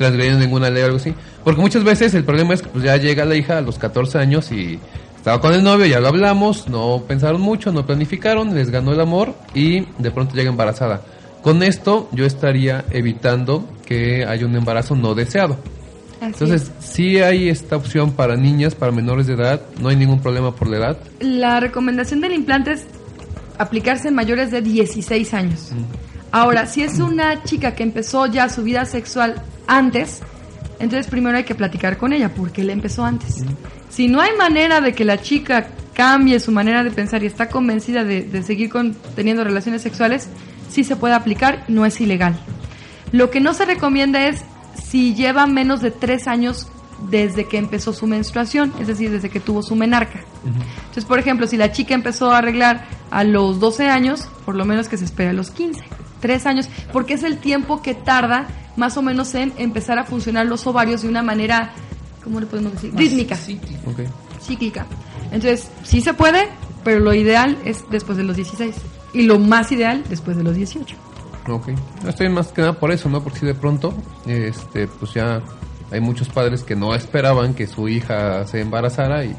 transgrediendo ninguna ley o algo así. Porque muchas veces el problema es que pues, ya llega la hija a los 14 años y estaba con el novio, ya lo hablamos, no pensaron mucho, no planificaron, les ganó el amor y de pronto llega embarazada con esto yo estaría evitando que haya un embarazo no deseado. Entonces, si hay esta opción para niñas, para menores de edad, no hay ningún problema por la edad. La recomendación del implante es aplicarse en mayores de 16 años. Ahora, si es una chica que empezó ya su vida sexual antes, entonces primero hay que platicar con ella, porque le empezó antes. Si no hay manera de que la chica cambie su manera de pensar y está convencida de, de seguir con, teniendo relaciones sexuales, sí se puede aplicar, no es ilegal. Lo que no se recomienda es si lleva menos de tres años desde que empezó su menstruación, es decir, desde que tuvo su menarca. Entonces, por ejemplo, si la chica empezó a arreglar a los 12 años, por lo menos que se espere a los 15, tres años, porque es el tiempo que tarda más o menos en empezar a funcionar los ovarios de una manera, ¿cómo le podemos decir? Rítmica. Cíclica. Entonces, sí se puede, pero lo ideal es después de los 16 y lo más ideal después de los 18. Ok, estoy más que nada por eso, ¿no? Porque si de pronto, este, pues ya hay muchos padres que no esperaban que su hija se embarazara y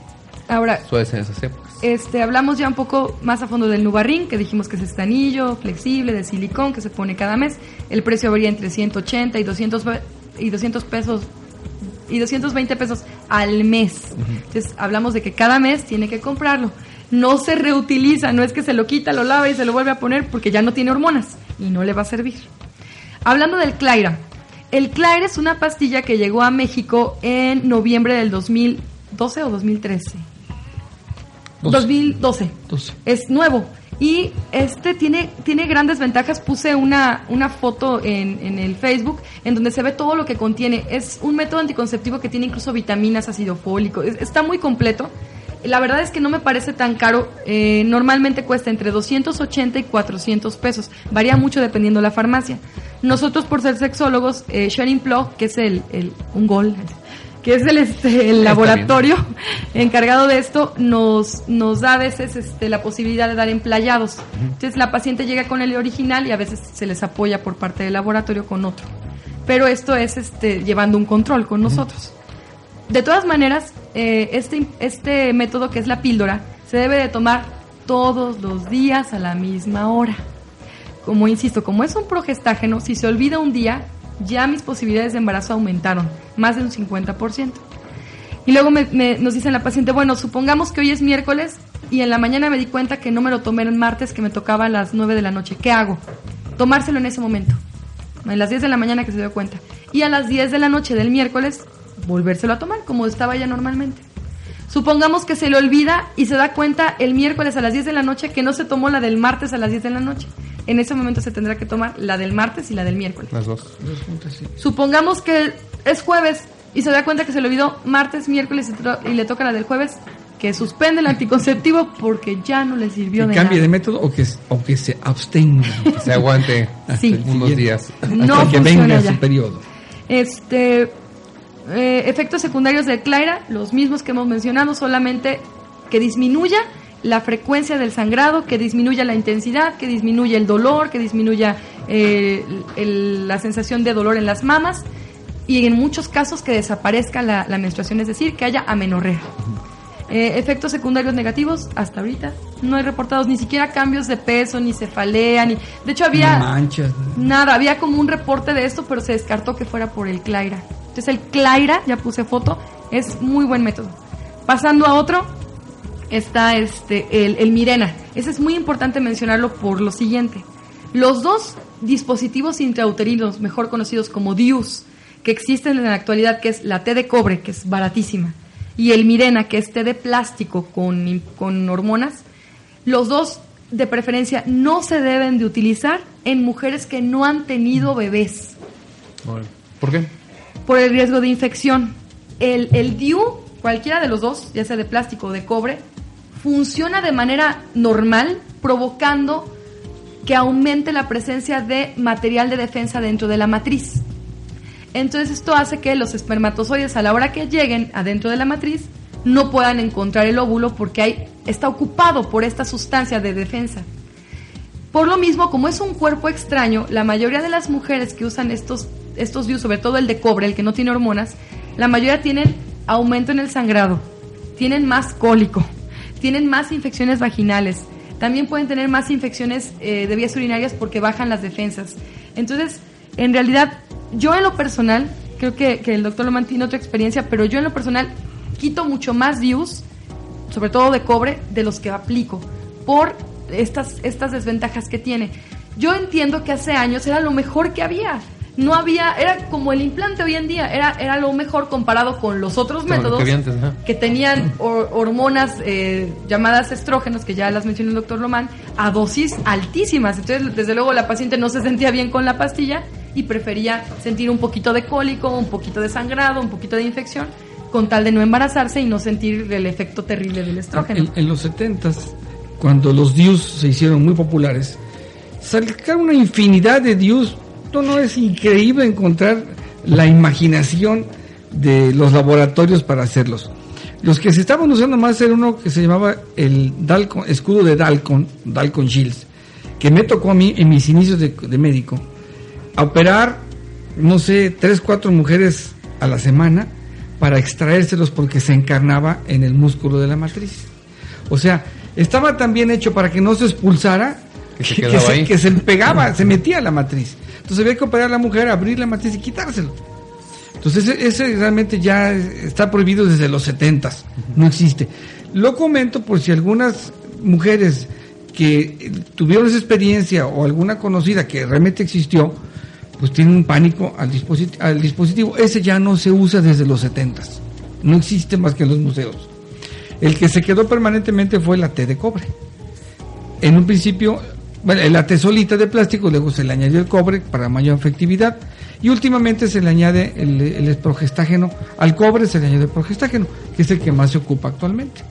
Ahora, suele ser en esas épocas. Este, hablamos ya un poco más a fondo del Nubarrín, que dijimos que es este anillo flexible de silicón que se pone cada mes. El precio varía entre 180 y 200, y 200 pesos y 220 pesos al mes. Entonces, hablamos de que cada mes tiene que comprarlo no se reutiliza, no es que se lo quita, lo lava y se lo vuelve a poner porque ya no tiene hormonas y no le va a servir. Hablando del Claira, el Claira es una pastilla que llegó a México en noviembre del 2000, 2012 o 2013. 2012. Es nuevo. Y este tiene, tiene grandes ventajas. Puse una, una foto en, en, el Facebook en donde se ve todo lo que contiene. Es un método anticonceptivo que tiene incluso vitaminas, ácido fólico. está muy completo. La verdad es que no me parece tan caro. Eh, normalmente cuesta entre 280 y 400 pesos. Varía mucho dependiendo de la farmacia. Nosotros, por ser sexólogos, eh, Sharing Plug, que es el, el, un gol, que es el, este, el laboratorio encargado de esto, nos, nos da a veces este, la posibilidad de dar emplayados. Entonces la paciente llega con el original y a veces se les apoya por parte del laboratorio con otro. Pero esto es este, llevando un control con nosotros. De todas maneras, eh, este, este método que es la píldora se debe de tomar todos los días a la misma hora. Como insisto, como es un progestágeno, si se olvida un día, ya mis posibilidades de embarazo aumentaron, más de un 50%. Y luego nos dice la paciente, bueno, supongamos que hoy es miércoles y en la mañana me di cuenta que no me lo tomé el martes, que me tocaba a las 9 de la noche. ¿Qué hago? Tomárselo en ese momento, a las 10 de la mañana que se dio cuenta. Y a las 10 de la noche del miércoles, volvérselo a tomar, como estaba ya normalmente. Supongamos que se le olvida y se da cuenta el miércoles a las 10 de la noche que no se tomó la del martes a las 10 de la noche en ese momento se tendrá que tomar la del martes y la del miércoles. Las dos. Supongamos que es jueves y se da cuenta que se le olvidó martes, miércoles y le toca la del jueves, que suspende el anticonceptivo porque ya no le sirvió que cambie de método o que, o que se abstenga. que se aguante unos días. No que venga su periodo. Este, eh, efectos secundarios de Clara, los mismos que hemos mencionado, solamente que disminuya la frecuencia del sangrado, que disminuya la intensidad, que disminuya el dolor, que disminuya eh, la sensación de dolor en las mamas y en muchos casos que desaparezca la, menstruación, es decir, que haya amenorrea. Eh, efectos secundarios negativos, hasta ahorita no hay reportados ni siquiera cambios de peso, ni cefalea, ni... De hecho había... Manchas. Nada, había como un reporte de esto, pero se descartó que fuera por el Claira. Entonces el Claira, ya puse foto, es muy buen método. Pasando a otro, está este, el, Mirena. Ese es muy importante mencionarlo por lo siguiente. Los dos dispositivos intrauterinos, mejor conocidos como DIUS, que existen en la actualidad, que es la T de cobre, que es baratísima, y el Mirena, que es T de plástico con, con hormonas, los dos de preferencia no se deben de utilizar en mujeres que no han tenido bebés. ¿Por qué? Por el riesgo de infección. El, el DIU, cualquiera de los dos, ya sea de plástico o de cobre, funciona de manera normal, provocando que aumente la presencia de material de defensa dentro de la matriz. Entonces esto hace que los espermatozoides a la hora que lleguen adentro de la matriz no puedan encontrar el óvulo porque está ocupado por esta sustancia de defensa. Por lo mismo, como es un cuerpo extraño, la mayoría de las mujeres que usan estos, estos sobre todo el de cobre, el que no tiene hormonas, la mayoría tienen aumento en el sangrado, tienen más cólico, tienen más infecciones vaginales, también pueden tener más infecciones eh, de vías urinarias porque bajan las defensas. Entonces, en realidad, yo en lo personal, creo que, el doctor lo mantiene otra experiencia, pero yo en lo personal quito mucho más views, sobre todo de cobre, de los que aplico, por estas, estas desventajas que tiene. Yo entiendo que hace años era lo mejor que había no había, era como el implante hoy en día, era, era lo mejor comparado con los otros métodos que, tenían hormonas eh, llamadas estrógenos, que ya las mencionó el doctor Lomán, a dosis altísimas. Entonces, desde luego, la paciente no se sentía bien con la pastilla y prefería sentir un poquito de cólico, un poquito de sangrado, un poquito de infección, con tal de no embarazarse y no sentir el efecto terrible del estrógeno. En, los 70 cuando los DIUs se hicieron muy populares, sacaron una infinidad de DIUs no es increíble encontrar la imaginación de los laboratorios para hacerlos. Los que se estaban usando más era uno que se llamaba el Dalcon, escudo de Dalcon, Dalcon Shields, que me tocó a mí en mis inicios de, médico, a operar, no sé, tres, cuatro mujeres a la semana para extraérselos porque se encarnaba en el músculo de la matriz. O sea, estaba tan bien hecho para que no se expulsara que, se, que se, pegaba, se metía a la matriz. Entonces había que operar a la mujer, abrir la matriz y quitárselo. Entonces ese, realmente ya está prohibido desde los 70, no existe. Lo comento por si algunas mujeres que tuvieron esa experiencia o alguna conocida que realmente existió, pues tienen un pánico al, dispositivo. Ese ya no se usa desde los 70. no existe más que en los museos. El que se quedó permanentemente fue la T de cobre. En un principio, bueno, la T solita de plástico, luego se le añadió el cobre para mayor efectividad y últimamente se le añade el, el progestágeno. Al cobre se le añade el progestágeno, que es el que más se ocupa actualmente.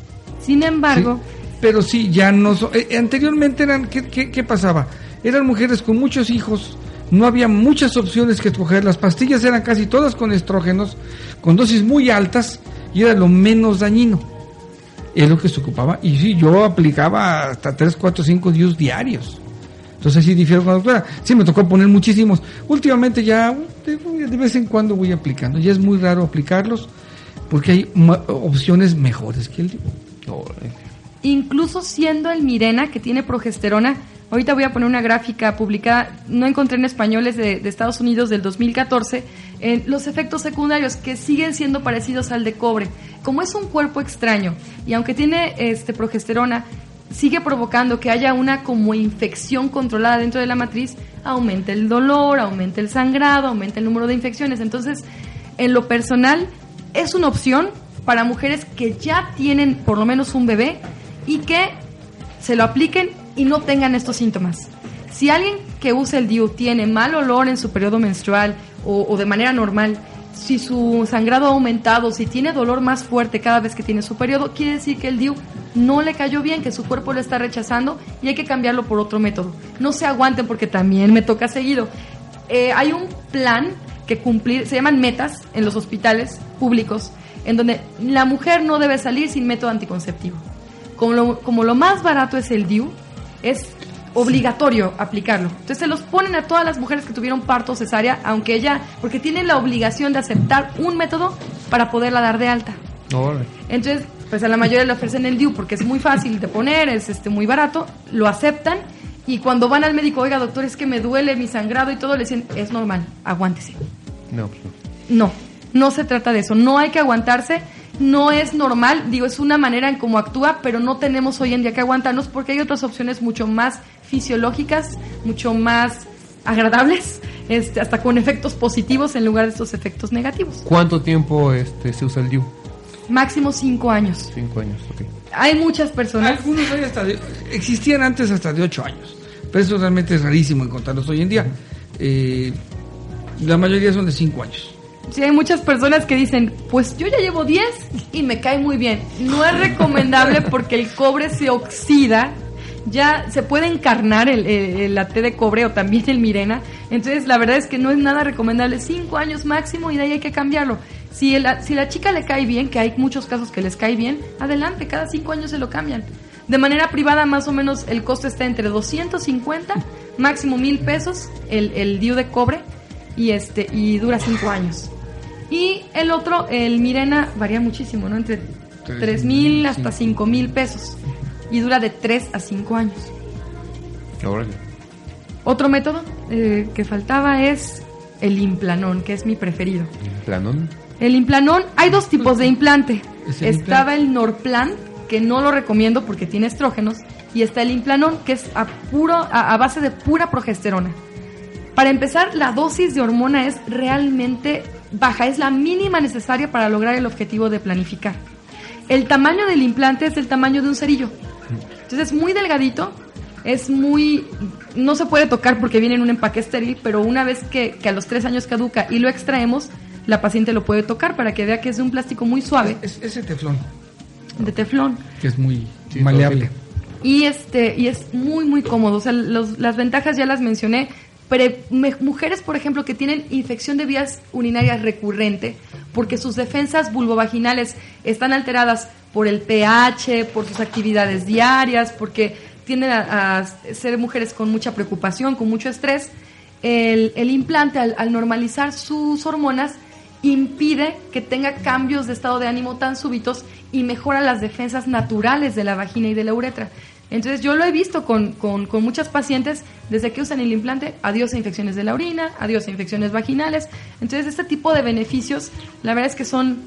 Sin embargo... Pero sí, ya no... Eh, anteriormente eran... ¿qué, qué, pasaba? Eran mujeres con muchos hijos, no había muchas opciones que escoger. Las pastillas eran casi todas con estrógenos, con dosis muy altas, y era lo menos dañino. Es lo que se ocupaba. Y sí, yo aplicaba hasta 3, 4, 5 días diarios. Entonces sí difiero con la doctora. Sí, me tocó poner muchísimos. Últimamente ya de, vez en cuando voy aplicando. Ya es muy raro aplicarlos porque hay opciones mejores que el Incluso siendo el Mirena, que tiene progesterona, ahorita voy a poner una gráfica publicada, no encontré en españoles de, Estados Unidos del 2014, en los efectos secundarios que siguen siendo parecidos al de cobre. Como es un cuerpo extraño y aunque tiene este progesterona, sigue provocando que haya una como infección controlada dentro de la matriz, aumenta el dolor, aumenta el sangrado, aumenta el número de infecciones. Entonces, en lo personal, es una opción para mujeres que ya tienen por lo menos un bebé y que se lo apliquen y no tengan estos síntomas. Si alguien que usa el DIU tiene mal olor en su periodo menstrual o, o de manera normal, si su sangrado ha aumentado, si tiene dolor más fuerte cada vez que tiene su periodo, quiere decir que el DIU no le cayó bien, que su cuerpo lo está rechazando y hay que cambiarlo por otro método. No se aguanten porque también me toca seguido. Eh, hay un plan que cumplir, se llaman metas en los hospitales públicos, en donde la mujer no debe salir sin método anticonceptivo. Como lo, como lo más barato es el DIU, es obligatorio aplicarlo. Entonces se los ponen a todas las mujeres que tuvieron parto cesárea, aunque ella, porque tienen la obligación de aceptar un método para poderla dar de alta. Entonces, pues a la mayoría le ofrecen el DIU porque es muy fácil de poner, es este muy barato, lo aceptan y cuando van al médico, oiga doctor, es que me duele mi sangrado y todo, le dicen, es normal, aguántese. No, pues no. No, no se trata de eso, no hay que aguantarse, no es normal, digo, es una manera en cómo actúa, pero no tenemos hoy en día que aguantarnos porque hay otras opciones mucho más fisiológicas, mucho más agradables, este, hasta con efectos positivos en lugar de estos efectos negativos. ¿Cuánto tiempo este, se usa el DIU? Máximo cinco años. Cinco años, ok. Hay muchas personas. Algunos hay hasta existían antes hasta de ocho años, pero eso realmente es rarísimo encontrarlos hoy en día. Eh, la mayoría son de cinco años. Sí, hay muchas personas que dicen, pues yo ya llevo 10 y me cae muy bien. No es recomendable porque el cobre se oxida ya se puede encarnar el, el, la T de cobre o también el Mirena. Entonces, la verdad es que no es nada recomendable. Cinco años máximo y de ahí hay que cambiarlo. Si, si la chica le cae bien, que hay muchos casos que les cae bien, adelante, cada cinco años se lo cambian. De manera privada, más o menos el costo está entre 250, máximo mil pesos, el, el DIU de cobre, y, este, y dura cinco años. Y el otro, el Mirena, varía muchísimo, ¿no? Entre tres mil hasta cinco mil pesos y dura de 3 a 5 años. Otro método eh, que faltaba es el implanón, que es mi preferido. ¿Implanón? El implanón, hay dos tipos de implante. Estaba el Norplan, que no lo recomiendo porque tiene estrógenos, y está el implanón, que es a, puro, a base de pura progesterona. Para empezar, la dosis de hormona es realmente baja, es la mínima necesaria para lograr el objetivo de planificar. El tamaño del implante es el tamaño de un cerillo. Entonces es muy delgadito, es muy... No se puede tocar porque viene en un empaque estéril, pero una vez que, a los tres años caduca y lo extraemos, la paciente lo puede tocar para que vea que es de un plástico muy suave. Es, ese teflón. De teflón. Que es muy maleable. Y, este, y es muy, muy cómodo. O sea, las ventajas ya las mencioné. Pero mujeres, por ejemplo, que tienen infección de vías urinarias recurrente, porque sus defensas vulvovaginales están alteradas por el pH, por sus actividades diarias, porque tienden a, ser mujeres con mucha preocupación, con mucho estrés, el, implante al, normalizar sus hormonas impide que tenga cambios de estado de ánimo tan súbitos y mejora las defensas naturales de la vagina y de la uretra. Entonces yo lo he visto con, con, con, muchas pacientes desde que usan el implante, adiós a infecciones de la orina, adiós a infecciones vaginales. Entonces este tipo de beneficios, la verdad es que son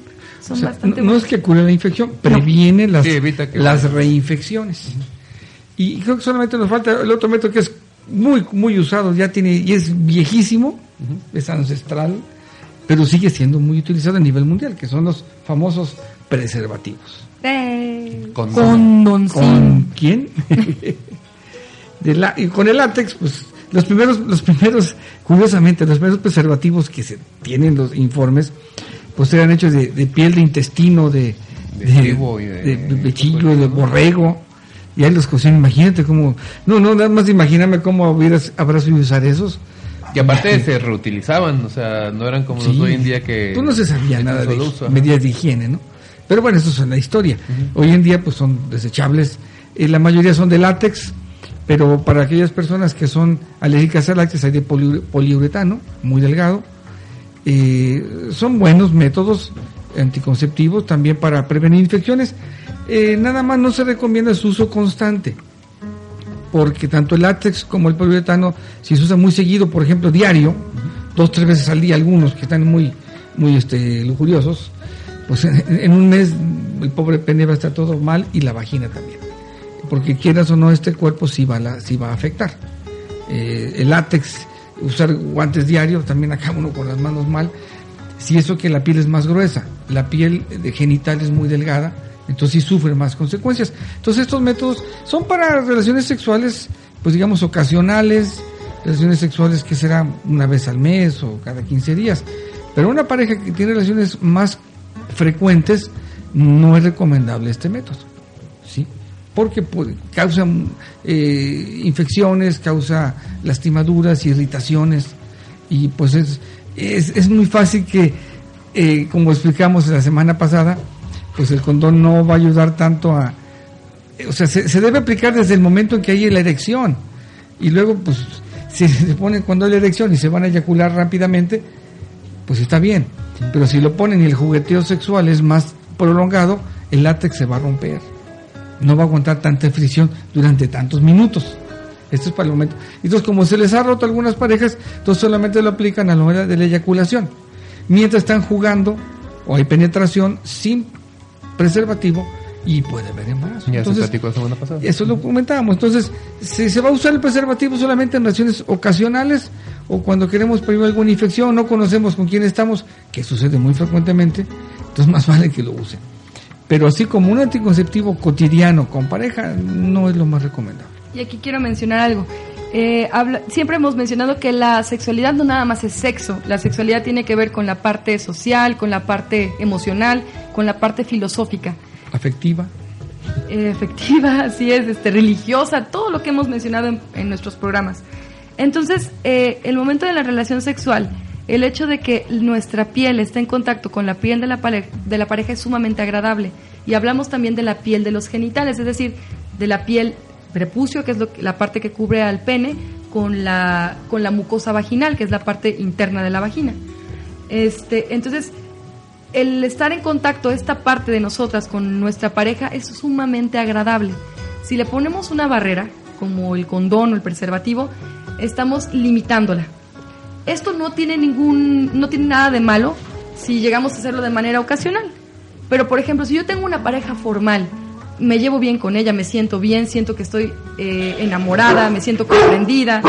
no, es que cure la infección, previene las, las reinfecciones. Y creo que solamente nos falta el otro método que es muy muy usado, ya tiene y es viejísimo, es ancestral, pero sigue siendo muy utilizado a nivel mundial, que son los famosos preservativos. Eh, Con- ¿Con quién? De la- y con el látex, pues los primeros, los primeros, curiosamente, los primeros preservativos que se tienen los informes, pues eran hechos de, de piel de intestino, de, De de- de, de- de chillo, de borrego. Y ahí los cocinan, imagínate cómo, no, no, nada más imagíname cómo hubieras, habrás de usar esos. Y aparte se reutilizaban, o sea, no eran como los Sí. hoy en día que... Pues no se sabía nada de uso, ajá. medidas de higiene, ¿no? Pero bueno, eso es la historia. Hoy en día pues son desechables. Eh, la mayoría son de látex, pero para aquellas personas que son alérgicas al látex hay de poli- poliuretano, muy delgado. Eh, son buenos métodos anticonceptivos también para prevenir infecciones. Eh, nada más no se recomienda su uso constante porque tanto el látex como el poliuretano, si se usa muy seguido, por ejemplo, diario, dos, tres veces al día, algunos que están muy, muy este, lujuriosos, pues en, un mes el pobre pene va a estar todo mal y la vagina también. Porque quieras o no, este cuerpo sí va la- va a afectar. Eh, el látex, usar guantes diarios, también acá uno con las manos mal. Si eso que la piel es más gruesa, la piel de genital es muy delgada, entonces sí sufre más consecuencias. Entonces estos métodos son para relaciones sexuales, pues digamos ocasionales, relaciones sexuales que será una vez al mes o cada 15 días. Pero una pareja que tiene relaciones más frecuentes, no es recomendable este método. ¿sí? Porque puede- causa eh, infecciones, causa lastimaduras, irritaciones, y pues es, es, es muy fácil que, eh, como explicamos la semana pasada, pues el condón no va a ayudar tanto a... O sea, se, debe aplicar desde el momento en que hay la erección. Y luego, pues, si se pone cuando hay la erección y se van a eyacular rápidamente, pues está bien. Pero si lo ponen y el jugueteo sexual es más prolongado, el látex se va a romper. No va a aguantar tanta fricción durante tantos minutos. Esto es para el momento. Entonces, como se les ha roto a algunas parejas, entonces solamente lo aplican a la hora de la eyaculación. Mientras están jugando o hay penetración sin preservativo y puede haber embarazo. Ya se Entonces, platicó la semana pasada. eso lo comentábamos. Entonces, si se va a usar el preservativo solamente en relaciones ocasionales o cuando queremos prevenir alguna infección, no conocemos con quién estamos, que sucede muy frecuentemente, entonces más vale que lo usen. Pero así como un anticonceptivo cotidiano con pareja, no es lo más recomendable. Y aquí quiero mencionar algo. Eh, habla- siempre hemos mencionado que la sexualidad no nada más es sexo, la sexualidad tiene que ver con la parte social, con la parte emocional, con la parte filosófica, Afectiva. eh, efectiva, así es, este, religiosa, todo lo que hemos mencionado en, en nuestros programas. Entonces, eh, el momento de la relación sexual, el hecho de que nuestra piel esté en contacto con la piel de la, pareja es sumamente agradable. Y hablamos también de la piel de los genitales, es decir, de la piel prepucio, que es la parte que cubre al pene, con la, con la mucosa vaginal, que es la parte interna de la vagina. Este, entonces, el estar en contacto, esta parte de nosotras con nuestra pareja, es sumamente agradable. Si le ponemos una barrera, como el condón o el preservativo, estamos limitándola. Esto no tiene ningún, no tiene nada de malo si llegamos a hacerlo de manera ocasional. Pero, por ejemplo, si yo tengo una pareja formal, me llevo bien con ella, me siento bien, siento que estoy eh, enamorada, me siento comprendida.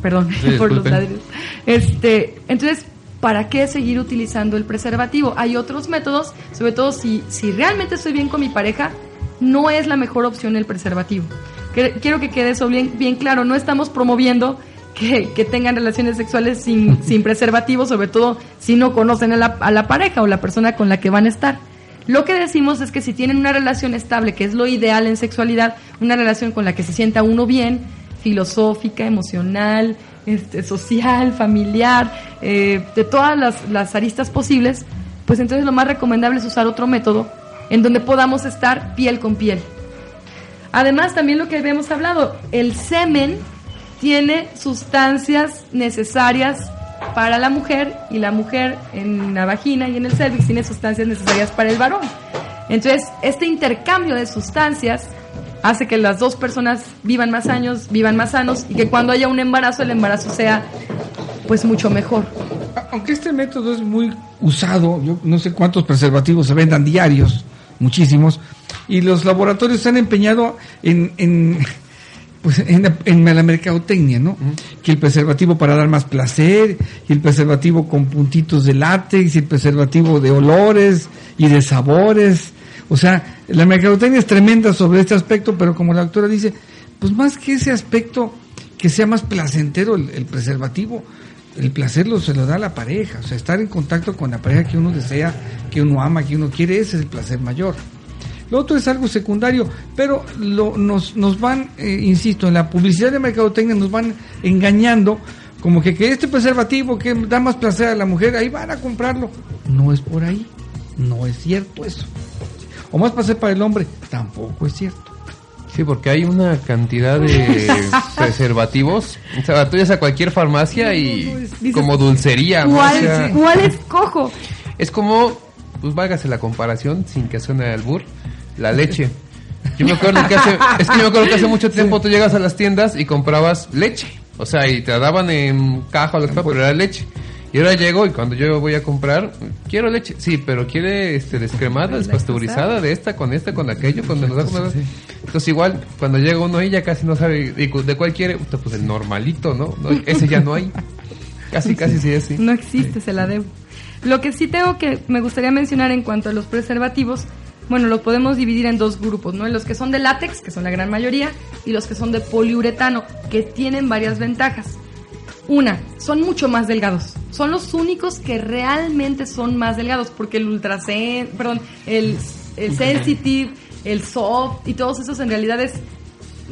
Perdón por los ladridos. Este, entonces, ¿para qué seguir utilizando el preservativo? Hay otros métodos, sobre todo si, si realmente estoy bien con mi pareja, no es la mejor opción el preservativo. Quiero que quede eso bien, bien claro, no estamos promoviendo que, que tengan relaciones sexuales sin, sin preservativo, sobre todo si no conocen a la, a la pareja o la persona con la que van a estar. Lo que decimos es que si tienen una relación estable, que es lo ideal en sexualidad, una relación con la que se sienta uno bien, filosófica, emocional, este, social, familiar, eh, de todas las, las aristas posibles, pues entonces lo más recomendable es usar otro método en donde podamos estar piel con piel. Además, también lo que habíamos hablado, el semen tiene sustancias necesarias para la mujer y la mujer en la vagina y en el cervix tiene sustancias necesarias para el varón. Entonces, este intercambio de sustancias hace que las dos personas vivan más años, vivan más sanos y que cuando haya un embarazo, el embarazo sea pues mucho mejor. Aunque este método es muy usado, yo no sé cuántos preservativos se vendan diarios, muchísimos, y los laboratorios se han empeñado en, en, pues en la, en la mercadotecnia, ¿no? Que el preservativo para dar más placer, y el preservativo con puntitos de látex, y el preservativo de olores y de sabores. O sea, la mercadotecnia es tremenda sobre este aspecto, pero como la doctora dice, pues más que ese aspecto que sea más placentero el, el preservativo, el placer lo se lo da a la pareja, o sea, estar en contacto con la pareja que uno desea, que uno ama, que uno quiere, ese es el placer mayor. Lo otro es algo secundario, pero lo, nos, nos van, eh, insisto, en la publicidad de mercadotecnia nos van engañando como que, que este preservativo que da más placer a la mujer, ahí van a comprarlo. No es por ahí, no es cierto eso. O más placer para el hombre, tampoco es cierto. Sí, porque hay una cantidad de preservativos. O sea, tú vas a cualquier farmacia y como dulcería. ¿no? O ¿Cuál, sea, ¿Cuál escojo? es como, pues válgase la comparación, sin que suene albur, la leche. Yo me acuerdo que hace, es que yo me acuerdo que hace mucho tiempo tú llegas a las tiendas y comprabas leche. O sea, y te la daban en caja o lo que sea, pero era leche. Y ahora llego y cuando yo voy a comprar, quiero leche. Sí, pero quiere este, descremada, despasteurizada, de esta, con esta, con aquello, con el Entonces igual, cuando llega uno ahí ya casi no sabe de cuál quiere, pues el normalito, ¿no? No, Ese ya no hay. Casi, casi sí es sí. No existe, se la debo. Lo que sí tengo que me gustaría mencionar en cuanto a los preservativos, bueno, los podemos dividir en dos grupos, ¿no? Los que son de látex, que son la gran mayoría, y los que son de poliuretano, que tienen varias ventajas. Una, son mucho más delgados. Son los únicos que realmente son más delgados, porque el ultrasen, perdón, el, el sensitive, el soft y todos esos en realidad es,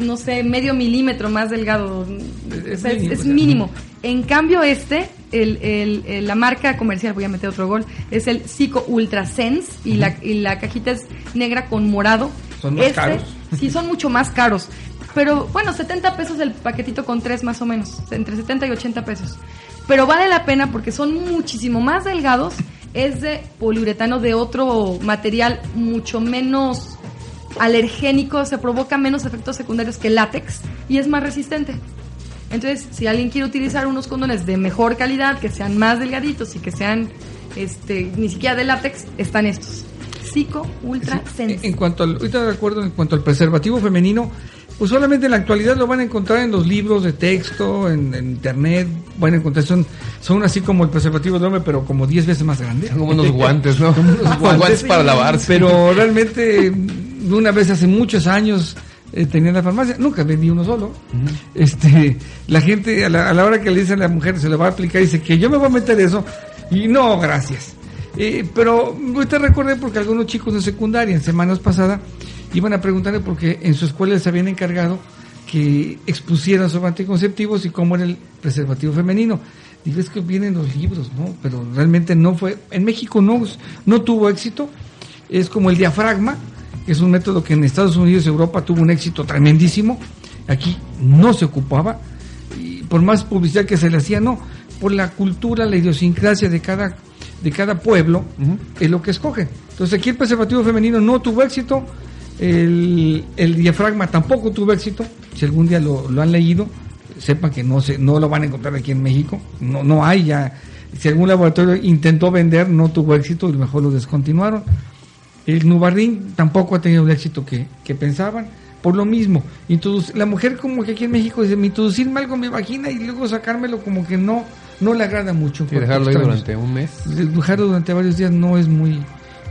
no sé, medio milímetro más delgado. O sea, es, mínimo, es mínimo. En cambio este, el, el- el- la marca comercial, voy a meter otro gol, es el Zico Ultra Sense y, la, y la cajita es negra con morado. Son más Este, caros. Sí, son mucho más caros. Pero bueno, 70 pesos el paquetito con tres más o menos, entre 70 y 80 pesos. Pero vale la pena porque son muchísimo más delgados, es de poliuretano de otro material mucho menos alergénico, se provoca menos efectos secundarios que el látex y es más resistente. Entonces, si alguien quiere utilizar unos condones de mejor calidad, que sean más delgaditos y que sean este ni siquiera de látex, están estos. Psico Ultra Sí, Sense. En cuanto al, ahorita de acuerdo, en cuanto al preservativo femenino, pues solamente en la actualidad lo van a encontrar en los libros de texto, en, en internet, van a encontrar, son, son así como el preservativo del hombre, pero como 10 veces más grande. Son como unos guantes, ¿no? Como unos guantes para lavarse. Pero realmente, una vez hace muchos años eh, tenía en la farmacia, nunca vendí uno solo. Este, la gente a la, a la hora que le dice a la mujer se le va a aplicar, dice que yo me voy a meter eso, y no, gracias. Eh, pero ahorita recordé porque algunos chicos de secundaria en semanas pasadas iban a preguntarle porque en su escuela les habían encargado que expusieran sobre anticonceptivos y cómo era el preservativo femenino. Digo, es que vienen los libros, ¿no? Pero realmente no fue, en México no, no tuvo éxito. Es como el diafragma, es un método que en Estados Unidos y Europa tuvo un éxito tremendísimo. Aquí no se ocupaba. Y por más publicidad que se le hacía, no. Por la cultura, la idiosincrasia de cada, de cada pueblo, es lo que escogen. Entonces aquí el preservativo femenino no tuvo éxito. El, el diafragma tampoco tuvo éxito. Si algún día lo, lo han leído, sepan que no se, no lo van a encontrar aquí en México. No, no hay ya. Si algún laboratorio intentó vender, no tuvo éxito y mejor lo descontinuaron. El Nubarrín tampoco ha tenido el éxito que, que pensaban. Por lo mismo, introduc- la mujer como que aquí en México dice, "Me introducirme algo en mi vagina y luego sacármelo como que no, no le agrada mucho. Y dejarlo ahí durante un mes. Dejarlo durante varios días no es muy,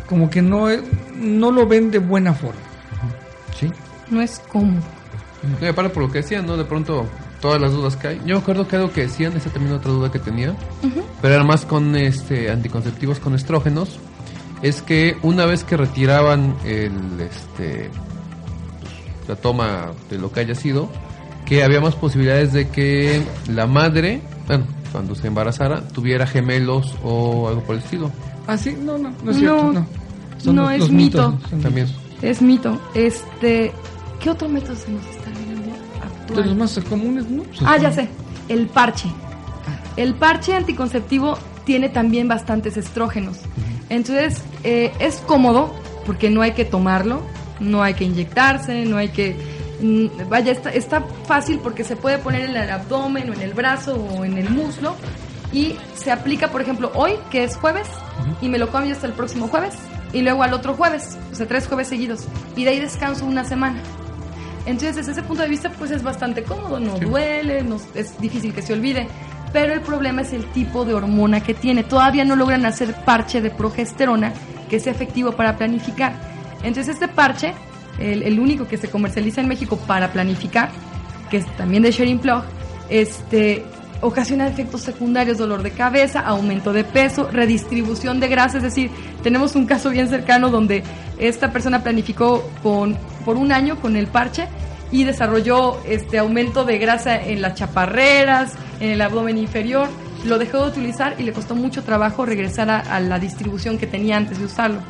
como que no, es- no lo ven de buena forma. ¿Sí? No es cómodo. No, y aparte por lo que decían, ¿no? De pronto, todas las dudas que hay. Yo me acuerdo que algo que decían, esa también otra duda que tenía, pero era más con este anticonceptivos con estrógenos, es que una vez que retiraban el este la toma de lo que haya sido, que había más posibilidades de que la madre, bueno, cuando se embarazara, tuviera gemelos o algo por el estilo. Ah, sí, no, no, no es cierto, no. no, es mito. mitos, son También. Es mito. Este, ¿qué otro método se nos está viendo De los actual? más comunes, ¿no? Pues Ah, ya sé. El parche. El parche anticonceptivo tiene también bastantes estrógenos. Entonces, eh, es cómodo porque no hay que tomarlo, no hay que inyectarse, no hay que... mm, Vaya, está, está fácil porque se puede poner en el abdomen o en el brazo o en el muslo y se aplica, por ejemplo, hoy, que es jueves, y me lo cambio hasta el próximo jueves, y luego al otro jueves, o sea, tres jueves seguidos, y de ahí descanso una semana. Entonces, desde ese punto de vista, pues es bastante cómodo, no duele, no, es difícil que se olvide. Pero el problema es el tipo de hormona que tiene. Todavía no logran hacer parche de progesterona que sea efectivo para planificar. Entonces, este parche, el, el único que se comercializa en México para planificar, que es también de Sharing Plug, este, ocasiona efectos secundarios, dolor de cabeza, aumento de peso, redistribución de grasa, es decir, tenemos un caso bien cercano donde esta persona planificó con, por un año con el parche y desarrolló este aumento de grasa en las chaparreras, en el abdomen inferior, lo dejó de utilizar y le costó mucho trabajo regresar a, la distribución que tenía antes de usarlo.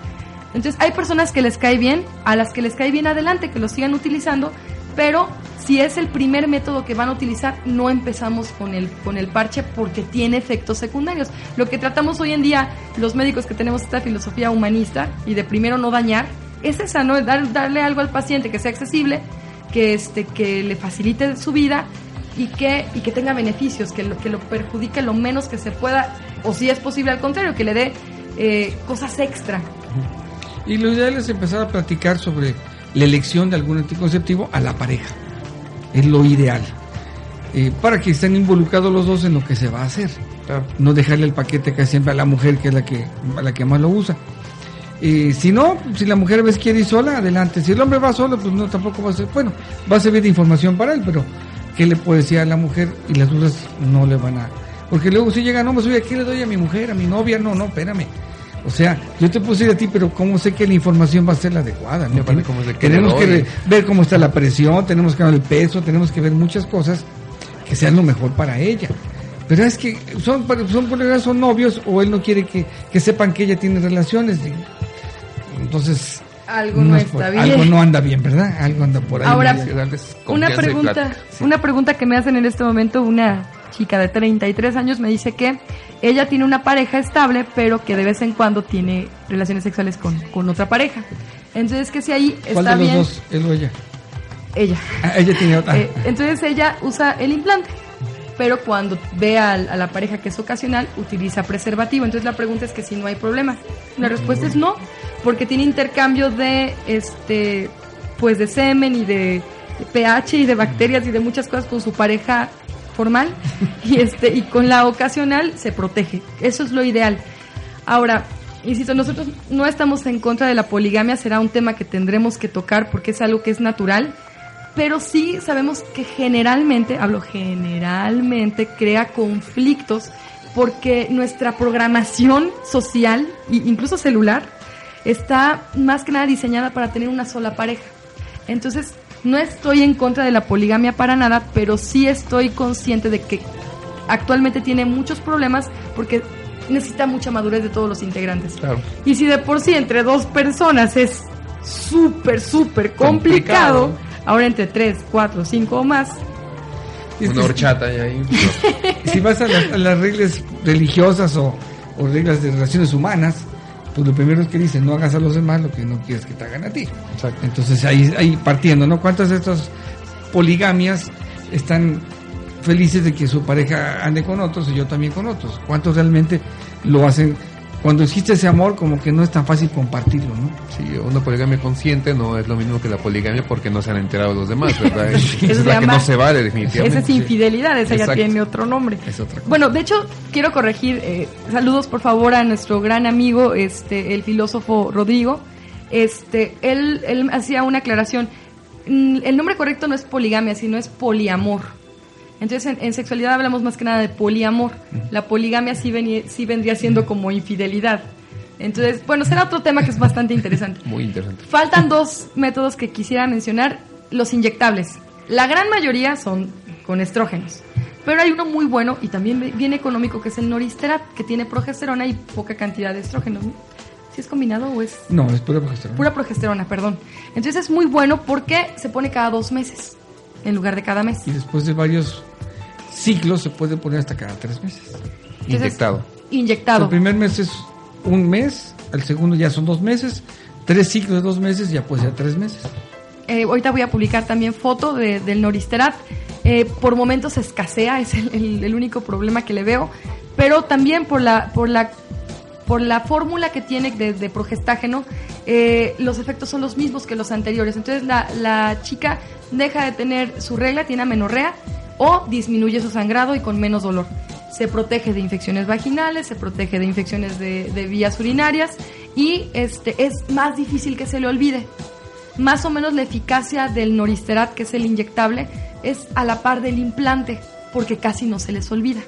Entonces hay personas que les cae bien, a las que les cae bien adelante, que lo sigan utilizando, pero si es el primer método que van a utilizar, no empezamos con el, con el parche porque tiene efectos secundarios. Lo que tratamos hoy en día, los médicos que tenemos esta filosofía humanista y de primero no dañar, es esa, ¿no? Dar, darle algo al paciente que sea accesible, que, este, que le facilite su vida y que, y que tenga beneficios, que lo, que lo perjudique lo menos que se pueda, o si es posible al contrario, que le dé eh, cosas extra. Y lo ideal es empezar a platicar sobre la elección de algún anticonceptivo a la pareja. Es lo ideal. Eh, para que estén involucrados los dos en lo que se va a hacer. Claro. No dejarle el paquete que siempre a la mujer, que es la que, a la que más lo usa. Eh, si no, si la mujer ves quiere ir sola, adelante. Si el hombre va solo, pues no, tampoco va a ser. Bueno, va a servir de información para él, pero ¿qué le puede decir a la mujer? Y las dudas no le van a. Porque luego si llega, no, pues oye, ¿qué le doy a mi mujer, a mi novia? No, no, espérame. O sea, yo te puse a ti, pero ¿cómo sé que la información va a ser la adecuada? ¿no? tenemos que ver cómo está la presión, tenemos que ver el peso, tenemos que ver muchas cosas que sean lo mejor para ella. Pero es que son, son, son novios o él no quiere que, que sepan que ella tiene relaciones. Entonces, algo no, está bien. Algo no anda bien, ¿verdad? Algo anda por ahí. Ahora, una pregunta, sí. una pregunta que me hacen en este momento una chica de 33 años me dice que ella tiene una pareja estable, pero que de vez en cuando tiene relaciones sexuales con, con otra pareja. Entonces, que si ahí ¿Cuál está de los bien. dos? ¿Él o ella? Ella. Ah, ella tiene otra. Eh, entonces ella usa el implante, pero cuando ve al- a, la pareja que es ocasional, utiliza preservativo. Entonces la pregunta es que si no hay problema. La respuesta es no, porque tiene intercambio de este pues de semen y de pH y de bacterias y de muchas cosas con su pareja formal y este y con la ocasional se protege. Eso es lo ideal. Ahora, insisto, nosotros no estamos en contra de la poligamia, será un tema que tendremos que tocar porque es algo que es natural, pero sí sabemos que generalmente, hablo generalmente, crea conflictos porque nuestra programación social e incluso celular está más que nada diseñada para tener una sola pareja. Entonces, no estoy en contra de la poligamia para nada, pero sí estoy consciente de que actualmente tiene muchos problemas porque necesita mucha madurez de todos los integrantes. Claro. Y si de por sí entre dos personas es súper, súper complicado, Complicado. ahora entre tres, cuatro, cinco o más, Una horchata y ahí. si vas a, las- a las reglas religiosas o, o reglas de relaciones humanas, pues lo primero es que dice, no hagas a los demás lo que no quieres que te hagan a ti. Exacto. Entonces ahí, ahí partiendo, ¿no? ¿Cuántas de estas poligamias están felices de que su pareja ande con otros y yo también con otros? ¿Cuántos realmente lo hacen? Cuando existe ese amor, como que no es tan fácil compartirlo, ¿no? Sí, una poligamia consciente no es lo mismo que la poligamia porque no se han enterado los demás, ¿verdad? Es la que no se vale definitivamente. esa es infidelidad, esa ya tiene otro nombre. Es otra cosa. Bueno, de hecho, quiero corregir, eh, saludos por favor a nuestro gran amigo, este, el filósofo Rodrigo. Este, él, él hacía una aclaración. Mm, El nombre correcto no es poligamia, sino es poliamor. Entonces, en, en sexualidad hablamos más que nada de poliamor. La poligamia sí, veni- sí vendría siendo como infidelidad. Entonces, bueno, será otro tema que es bastante interesante. Muy interesante. Faltan dos métodos que quisiera mencionar, los inyectables. La gran mayoría son con estrógenos, pero hay uno muy bueno y también bien económico que es el Noristerat, que tiene progesterona y poca cantidad de estrógenos. ¿no? ¿Sí es combinado o es No, es pura progesterona. pura progesterona, perdón? Entonces es muy bueno porque se pone cada dos meses en lugar de cada mes. Y después de varios ciclos se puede poner hasta cada tres meses. Entonces, Inyectado. Inyectado. El primer mes es un mes, el segundo ya son dos meses, tres ciclos de dos meses ya puede ser tres meses. Eh, ahorita voy a publicar también foto de- del Noristerat. Eh, por momentos escasea, es el, el- el único problema que le veo. Pero también por la, por la por la fórmula que tiene de, progestágeno, eh, los efectos son los mismos que los anteriores. Entonces la, la chica deja de tener su regla, tiene amenorrea o disminuye su sangrado y con menos dolor. Se protege de infecciones vaginales, se protege de infecciones de, vías urinarias y este, es más difícil que se le olvide. Más o menos la eficacia del Noristerat, que es el inyectable, es a la par del implante porque casi no se les olvida.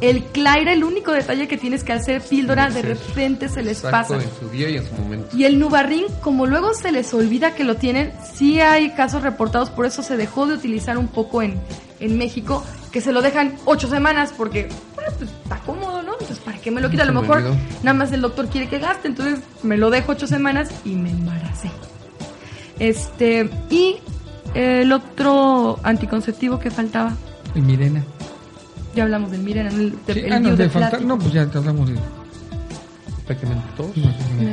El Claira, el único detalle que tienes que hacer píldora, de repente se les pasa. En su día y en su momento. Y el Nubarrín, como luego se les olvida que lo tienen, sí hay casos reportados, por eso se dejó de utilizar un poco en, en México, que se lo dejan ocho semanas porque pues, está cómodo, ¿no? Entonces, ¿para qué me lo quita? A lo mejor nada más el doctor quiere que gaste, entonces me lo dejo ocho semanas y me embaracé. Este, y el otro anticonceptivo que faltaba. El Mirena. Ya hablamos del Mirena. El, ah, no, no, pues ya hablamos de. Prácticamente todos.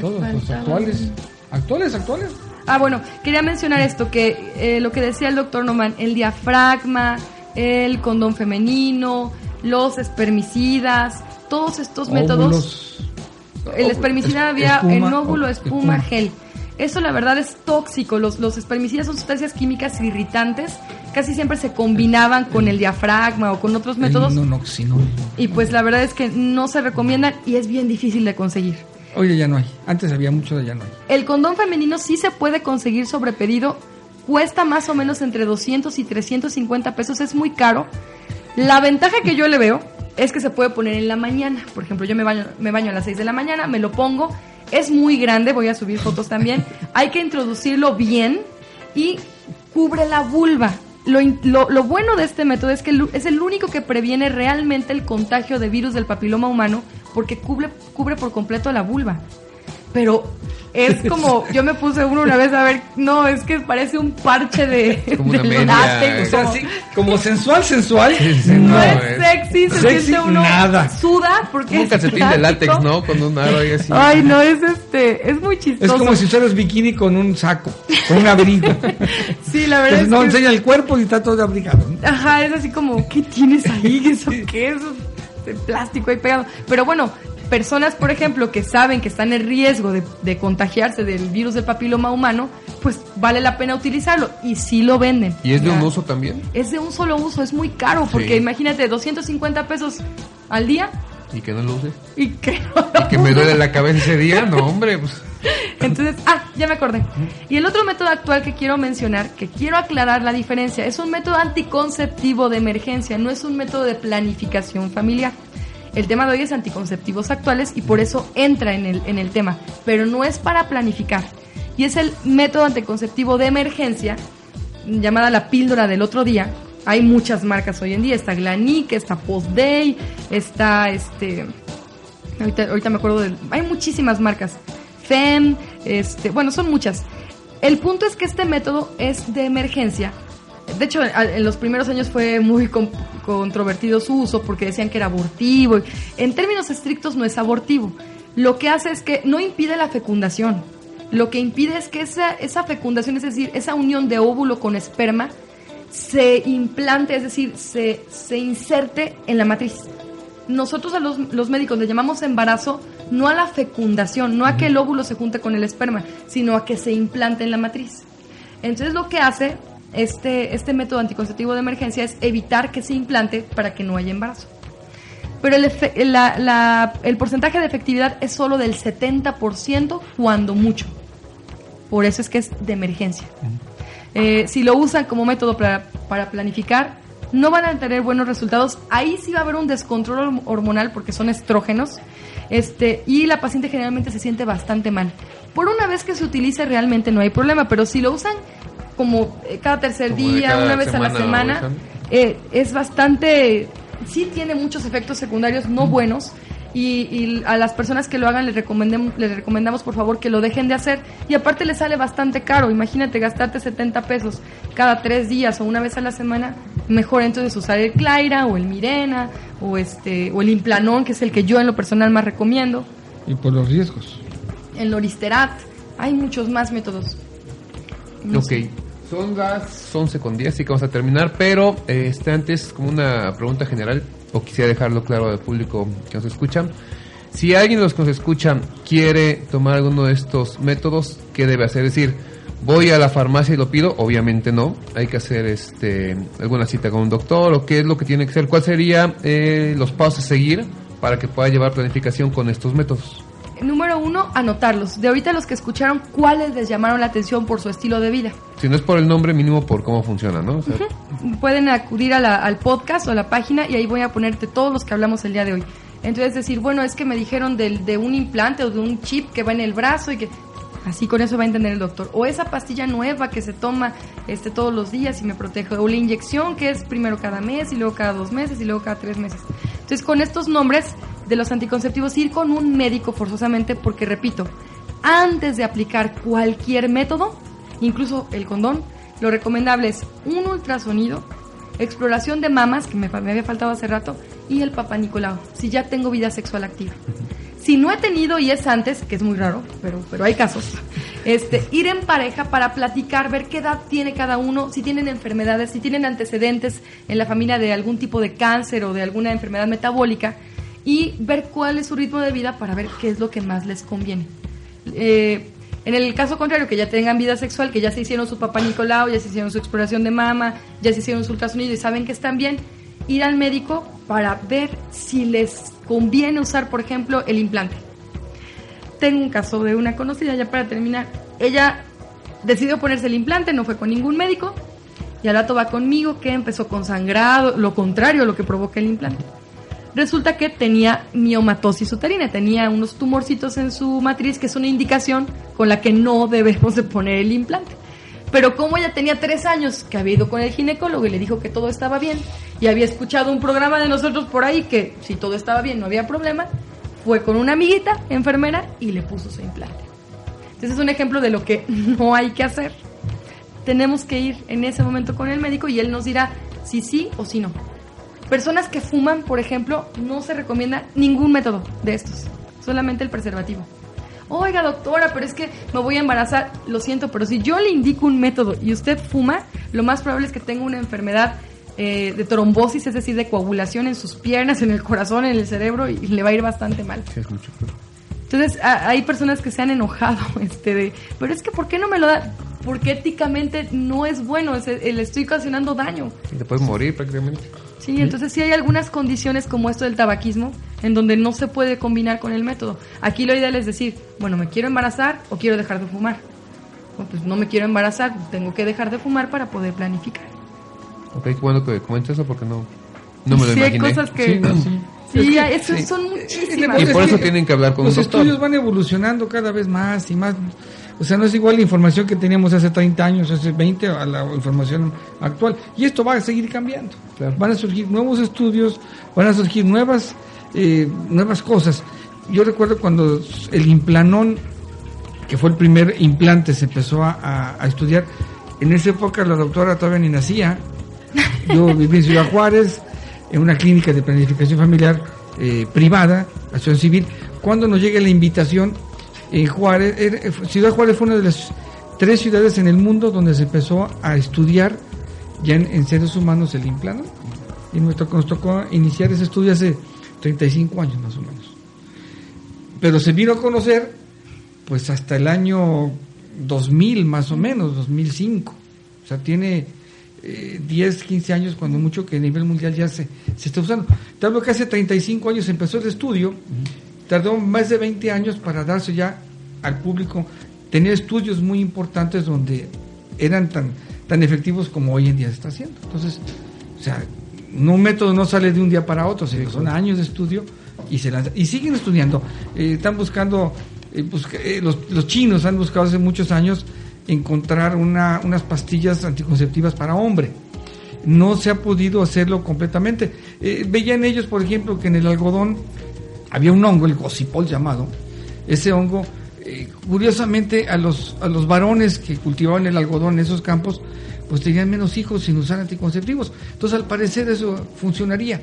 todos, los actuales. Actuales, actuales. Ah, bueno, quería mencionar esto, que eh, lo que decía el doctor Noman, el diafragma, el condón femenino, los espermicidas, todos estos métodos. El espermicida había en óvulo, espuma, gel. Eso la verdad es tóxico. Los, los espermicidas son sustancias químicas irritantes. Casi siempre se combinaban con el diafragma o con otros métodos. Y pues la verdad es que no se recomiendan y es bien difícil de conseguir. Oye, ya no hay. Antes había mucho, ya no hay. El condón femenino sí se puede conseguir sobre pedido. Cuesta más o menos entre 200 y 350 pesos. Es muy caro. La ventaja que yo le veo es que se puede poner en la mañana. Por ejemplo, yo me baño, me baño a las 6 de la mañana, me lo pongo es muy grande, voy a subir fotos también. Hay que introducirlo bien y cubre la vulva. Lo, lo, bueno de este método es que es el único que previene realmente el contagio de virus del papiloma humano porque cubre, cubre por completo la vulva. Pero es como, yo me puse uno una vez a ver, no, es que parece un parche de, como una media, o sea, como sensual, sensual. no, es sexy, se siente uno nada. suda porque un calcetín de látex, ¿no? Con un aro ahí así. Ay, no, es este, es muy chistoso. Es como si usaras bikini con un saco, con un abrigo. sí, la verdad es no enseña el cuerpo y está todo abrigado. Ajá, es así como, ¿qué tienes ahí? ¿Eso qué es? De plástico ahí pegado. Pero bueno, personas, por ejemplo, que saben que están en riesgo de, contagiarse del virus del papiloma humano, pues vale la pena utilizarlo y sí lo venden. ¿Y es de un uso también? Es de un solo uso, es muy caro porque imagínate, 250 pesos al día. ¿Y que no lo uses? Y que, ¿Y que me duele la cabeza ese día, no hombre, pues. Entonces, ah, ya me acordé. Y el otro método actual que quiero mencionar, que quiero aclarar la diferencia, es un método anticonceptivo de emergencia, no es un método de planificación familiar. El tema de hoy es anticonceptivos actuales y por eso entra en el, en el tema, pero no es para planificar. Y es el método anticonceptivo de emergencia, llamada la píldora del otro día. Hay muchas marcas hoy en día, está Glanique, está Post Day, está este... Ahorita, ahorita me acuerdo de... Hay muchísimas marcas. FEM, este, bueno, son muchas. El punto es que este método es de emergencia de hecho, en los primeros años fue muy controvertido su uso porque decían que era abortivo. En términos estrictos no es abortivo. Lo que hace es que no impide la fecundación. Lo que impide es que esa, fecundación, es decir, esa unión de óvulo con esperma, se implante, es decir, se, se inserte en la matriz. Nosotros a los, los médicos le llamamos embarazo no a la fecundación, no a que el óvulo se junte con el esperma, sino a que se implante en la matriz. Entonces lo que hace este, este método anticonceptivo de emergencia es evitar que se implante para que no haya embarazo. Pero el, el porcentaje de efectividad es solo del 70% cuando mucho. Por eso es que es de emergencia. Eh, si lo usan como método para, para planificar, no van a tener buenos resultados. Ahí sí va a haber un descontrol hormonal porque son estrógenos. Este, y la paciente generalmente se siente bastante mal. Por una vez que se utilice realmente no hay problema, pero si lo usan como eh, cada tercer día, una vez a la semana, eh, es bastante, sí tiene muchos efectos secundarios no buenos. Y, a las personas que lo hagan les, les recomendamos por favor que lo dejen de hacer y aparte les sale bastante caro imagínate gastarte 70 pesos cada tres días o una vez a la semana mejor entonces usar el Claira o el Mirena o este o el Implanón que es el que yo en lo personal más recomiendo. Y por los riesgos. El Loristerat hay muchos más métodos. Ok son las 11 con 10, así que vamos a terminar, pero este, antes como una pregunta general, o quisiera dejarlo claro al público que nos escucha. Si alguien de los que nos escuchan quiere tomar alguno de estos métodos, ¿qué debe hacer? Es decir, voy a la farmacia y lo pido, obviamente no. Hay que hacer este alguna cita con un doctor o qué es lo que tiene que hacer. ¿Cuál sería eh, los pasos a seguir para que pueda llevar planificación con estos métodos? Número uno, anotarlos. De ahorita los que escucharon, ¿cuáles les llamaron la atención por su estilo de vida? Si no es por el nombre, mínimo por cómo funciona, ¿no? Pueden acudir al podcast o a la página y ahí voy a ponerte todos los que hablamos el día de hoy. Entonces decir, bueno, es que me dijeron de, de un implante o de un chip que va en el brazo y que Así con eso va a entender el doctor. O esa pastilla nueva que se toma este, todos los días y me protege. O la inyección que es primero cada mes y luego cada dos meses y luego cada tres meses. Entonces con estos nombres de los anticonceptivos ir con un médico forzosamente porque repito, antes de aplicar cualquier método, incluso el condón, lo recomendable es un ultrasonido, exploración de mamas, que me, había faltado hace rato, y el papá Nicolau, si ya tengo vida sexual activa. Si no he tenido y es antes, que es muy raro, pero, pero hay casos, este, ir en pareja para platicar, ver qué edad tiene cada uno, si tienen enfermedades, si tienen antecedentes en la familia de algún tipo de cáncer o de alguna enfermedad metabólica y ver cuál es su ritmo de vida para ver qué es lo que más les conviene. Eh, en el caso contrario, que ya tengan vida sexual, que ya se hicieron su papá Nicolau, ya se hicieron su exploración de mama, ya se hicieron su ultrasonido y saben que están bien, ir al médico para ver si les conviene usar, por ejemplo, el implante. Tengo un caso de una conocida, ya para terminar. Ella decidió ponerse el implante, no fue con ningún médico, y al rato va conmigo que empezó con sangrado, lo contrario a lo que provoca el implante. Resulta que tenía miomatosis uterina, tenía unos tumorcitos en su matriz, que es una indicación con la que no debemos de poner el implante. Pero como ella tenía tres años que había ido con el ginecólogo y le dijo que todo estaba bien, y había escuchado un programa de nosotros por ahí que si todo estaba bien no había problema, fue con una amiguita enfermera y le puso su implante. Entonces es un ejemplo de lo que no hay que hacer. Tenemos que ir en ese momento con el médico y él nos dirá si sí o si no. Personas que fuman, por ejemplo, no se recomienda ningún método de estos, solamente el preservativo oiga doctora, pero es que me voy a embarazar, lo siento, pero si yo le indico un método y usted fuma, lo más probable es que tenga una enfermedad eh, de trombosis, es decir, de coagulación en sus piernas, en el corazón, en el cerebro, y, le va a ir bastante mal. Entonces, hay personas que se han enojado, este, de, pero es que ¿por qué no me lo da? Porque éticamente no es bueno, le estoy ocasionando daño. Y te puedes morir prácticamente. Sí, entonces sí hay algunas condiciones como esto del tabaquismo en donde no se puede combinar con el método. Aquí lo ideal es decir, bueno, me quiero embarazar o quiero dejar de fumar. pues no me quiero embarazar, tengo que dejar de fumar para poder planificar. Ok, bueno que comentes eso porque no, no me lo sí, imaginé. hay cosas que... Sí, eso son muchísimas. Y por eso tienen que hablar con Los un estudios van evolucionando cada vez más y más. O sea, no es igual la información que teníamos hace 30 años, hace 20, a la información actual. Y esto va a seguir cambiando. Van a surgir nuevos estudios, van a surgir nuevas, eh, nuevas cosas. Yo recuerdo cuando el implanón, que fue el primer implante, se empezó a, estudiar. En esa época la doctora todavía ni nacía. Yo viví en Ciudad Juárez, en una clínica de planificación familiar eh, privada, acción civil. Cuando nos llega la invitación, en Juárez, Ciudad Juárez fue una de las tres ciudades en el mundo donde se empezó a estudiar ya en, seres humanos el implante. Y nos nos tocó iniciar ese estudio hace 35 años más o menos. Pero se vino a conocer pues hasta el año 2000 más o menos, 2005. O sea, tiene 10, 15 años, cuando mucho, que a nivel mundial ya se, se está usando. Te hablo que hace 35 años empezó el estudio, tardó más de 20 años para darse ya al público. Tenía estudios muy importantes donde eran tan, tan efectivos como hoy en día se está haciendo. Entonces, o sea, un método no sale de un día para otro, son años de estudio y se y siguen estudiando. Eh, están buscando, eh, pues, eh, los, chinos han buscado hace muchos años encontrar una, unas pastillas anticonceptivas para hombre. No se ha podido hacerlo completamente. Veían ellos, por ejemplo, que en el algodón había un hongo, el gocipol llamado. Ese hongo, curiosamente, a los, a los varones que cultivaban el algodón en esos campos, pues tenían menos hijos sin usar anticonceptivos. Entonces, al parecer, eso funcionaría.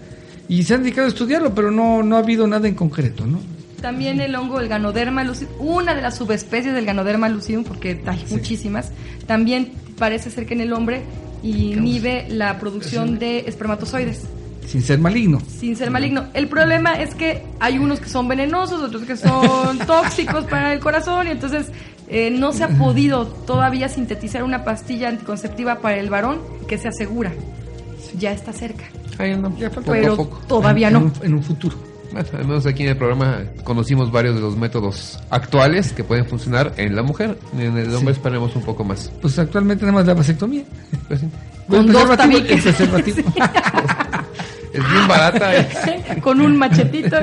Y se han dedicado a estudiarlo, pero no, no ha habido nada en concreto, ¿no? También el hongo, el Ganoderma lucidum, una de las subespecies del Ganoderma lucidum, porque hay muchísimas, también parece ser que en el hombre inhibe la producción de espermatozoides. sin ser maligno. Sin ser maligno. El problema es que hay unos que son venenosos, otros que son tóxicos para el corazón y entonces eh, no se ha podido todavía sintetizar una pastilla anticonceptiva para el varón que se asegura. Ya está cerca. pero todavía no. en un futuro. Bueno, al menos aquí en el programa conocimos varios de los métodos actuales que pueden funcionar en la mujer. En el hombre esperemos un poco más. Pues actualmente nada más la vasectomía. Pues Con dos tabiques. es bien barata. Con un machetito.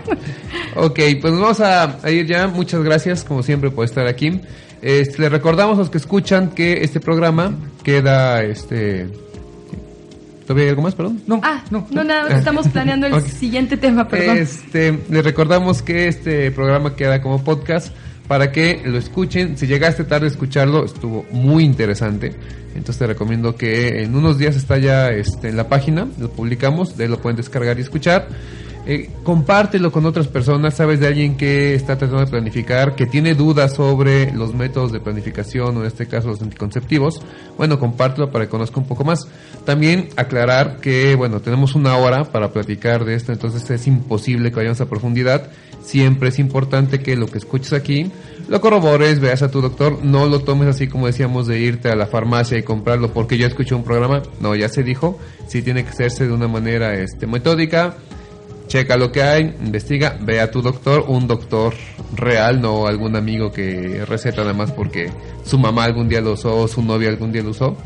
ok, pues vamos a, ir ya. Muchas gracias, como siempre, por estar aquí. Este, les recordamos a los que escuchan que este programa queda este ¿Todavía hay algo más, perdón? No, ah, no, no, nada, estamos planeando el siguiente tema, perdón. Este, les recordamos que este programa queda como podcast para que lo escuchen. Si llegaste tarde a escucharlo, estuvo muy interesante. Entonces te recomiendo que en unos días está ya este, en la página, lo publicamos, de ahí lo pueden descargar y escuchar. Eh, compártelo con otras personas, sabes de alguien que está tratando de planificar, que tiene dudas sobre los métodos de planificación o en este caso los anticonceptivos, bueno, compártelo para que conozca un poco más. También aclarar que, bueno, tenemos una hora para platicar de esto, entonces es imposible que vayamos a profundidad. Siempre es importante que lo que escuches aquí lo corrobores, veas a tu doctor, no lo tomes así como decíamos de irte a la farmacia y comprarlo porque yo escuché un programa, no, ya se dijo, sí tiene que hacerse de una manera este, metódica, checa lo que hay, investiga, ve a tu doctor, un doctor real, no algún amigo que receta nada más porque su mamá algún día lo usó o su novia algún día lo usó.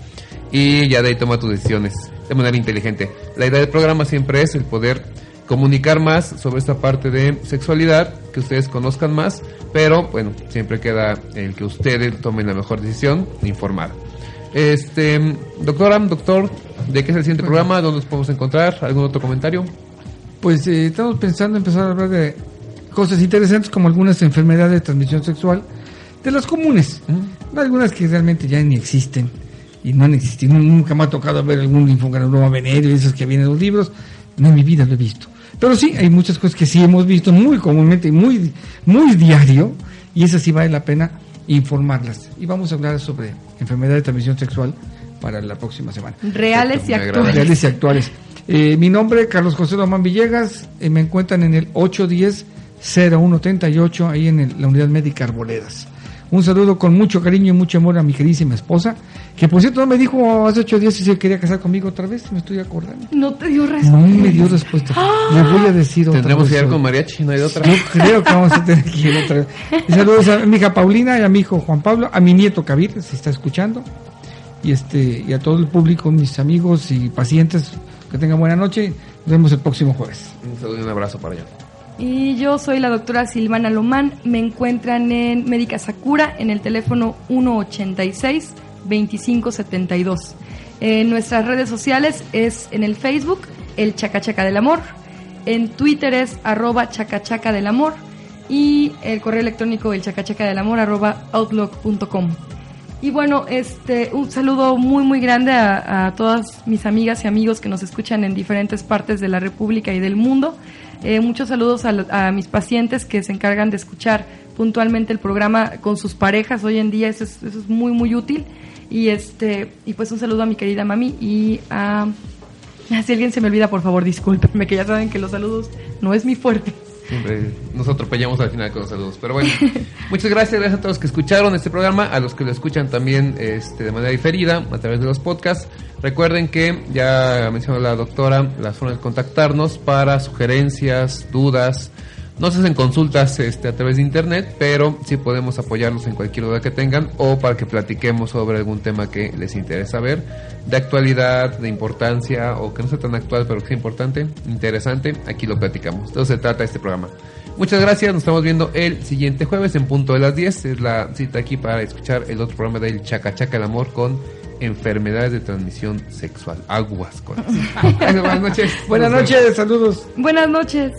Y ya de ahí toma tus decisiones de manera inteligente. La idea del programa siempre es el poder comunicar más sobre esta parte de sexualidad, que ustedes conozcan más, pero bueno, siempre queda el que ustedes tomen la mejor decisión, informar. Este, doctora, doctor, ¿de qué es el siguiente programa? ¿Dónde nos podemos encontrar? ¿Algún otro comentario? pues eh, estamos pensando empezar a hablar de cosas interesantes como algunas enfermedades de transmisión sexual, de las comunes, algunas que realmente ya ni existen y no han existido, nunca me ha tocado ver algún linfogranuloma venéreo esos que vienen en los libros, no en mi vida lo he visto. Pero sí, hay muchas cosas que sí hemos visto muy comúnmente y muy, muy diario, y esas sí vale la pena informarlas. Y vamos a hablar sobre enfermedad de transmisión sexual para la próxima semana. Reales y actuales. Reales y actuales. Eh, mi nombre, Carlos José Román Villegas, eh, me encuentran en el 810-0138, ahí en la unidad médica Arboledas. Un saludo con mucho cariño y mucho amor a mi queridísima esposa, que por cierto no me dijo hace ocho días si se quería casar conmigo otra vez, me estoy acordando. No te dio respuesta. No me dio respuesta. Le voy a decir otra Tendremos que ir con mariachi, no hay otra. Yo creo que vamos a tener que ir otra vez. Y saludos a mi hija Paulina y a mi hijo Juan Pablo, a mi nieto Kabir, si está escuchando, y este y a todo el público, mis amigos y pacientes que tengan buena noche. Nos vemos el próximo jueves. Un saludo y un abrazo para allá. Y yo soy la doctora Silvana Lomán. Me encuentran en Médica Sakura en el teléfono 186-2572. En nuestras redes sociales es en el Facebook, el Chacachaca del Amor. En Twitter es arroba chacachaca del amor. Y el correo electrónico el chacachaca del amor outlook.com. Y bueno, este, un saludo muy, muy grande a, todas mis amigas y amigos que nos escuchan en diferentes partes de la República y del mundo. Eh, muchos saludos a, mis pacientes que se encargan de escuchar puntualmente el programa con sus parejas. Hoy en día eso es, eso es muy, muy útil. Y, este, y pues un saludo a mi querida mami y a... Si alguien se me olvida, por favor, discúlpenme, que ya saben que los saludos no es mi fuerte. Siempre nos atropellamos al final con los saludos. Pero bueno, muchas gracias, gracias a todos los que escucharon este programa, a los que lo escuchan también este, de manera diferida a través de los podcasts. Recuerden que ya mencionó la doctora las formas de contactarnos para sugerencias, dudas, no se hacen consultas este, a través de internet, pero sí podemos apoyarlos en cualquier duda que tengan o para que platiquemos sobre algún tema que les interesa ver, de actualidad, de importancia o que no sea tan actual pero que sea importante, interesante, aquí lo platicamos. Entonces se trata este programa. Muchas gracias, nos estamos viendo el siguiente jueves en punto de las 10. Es la cita aquí para escuchar el otro programa del Chaca Chaca el Amor con enfermedades de transmisión sexual. Aguas con Buenas noches. Buenas noches, saludos. Buenas noches.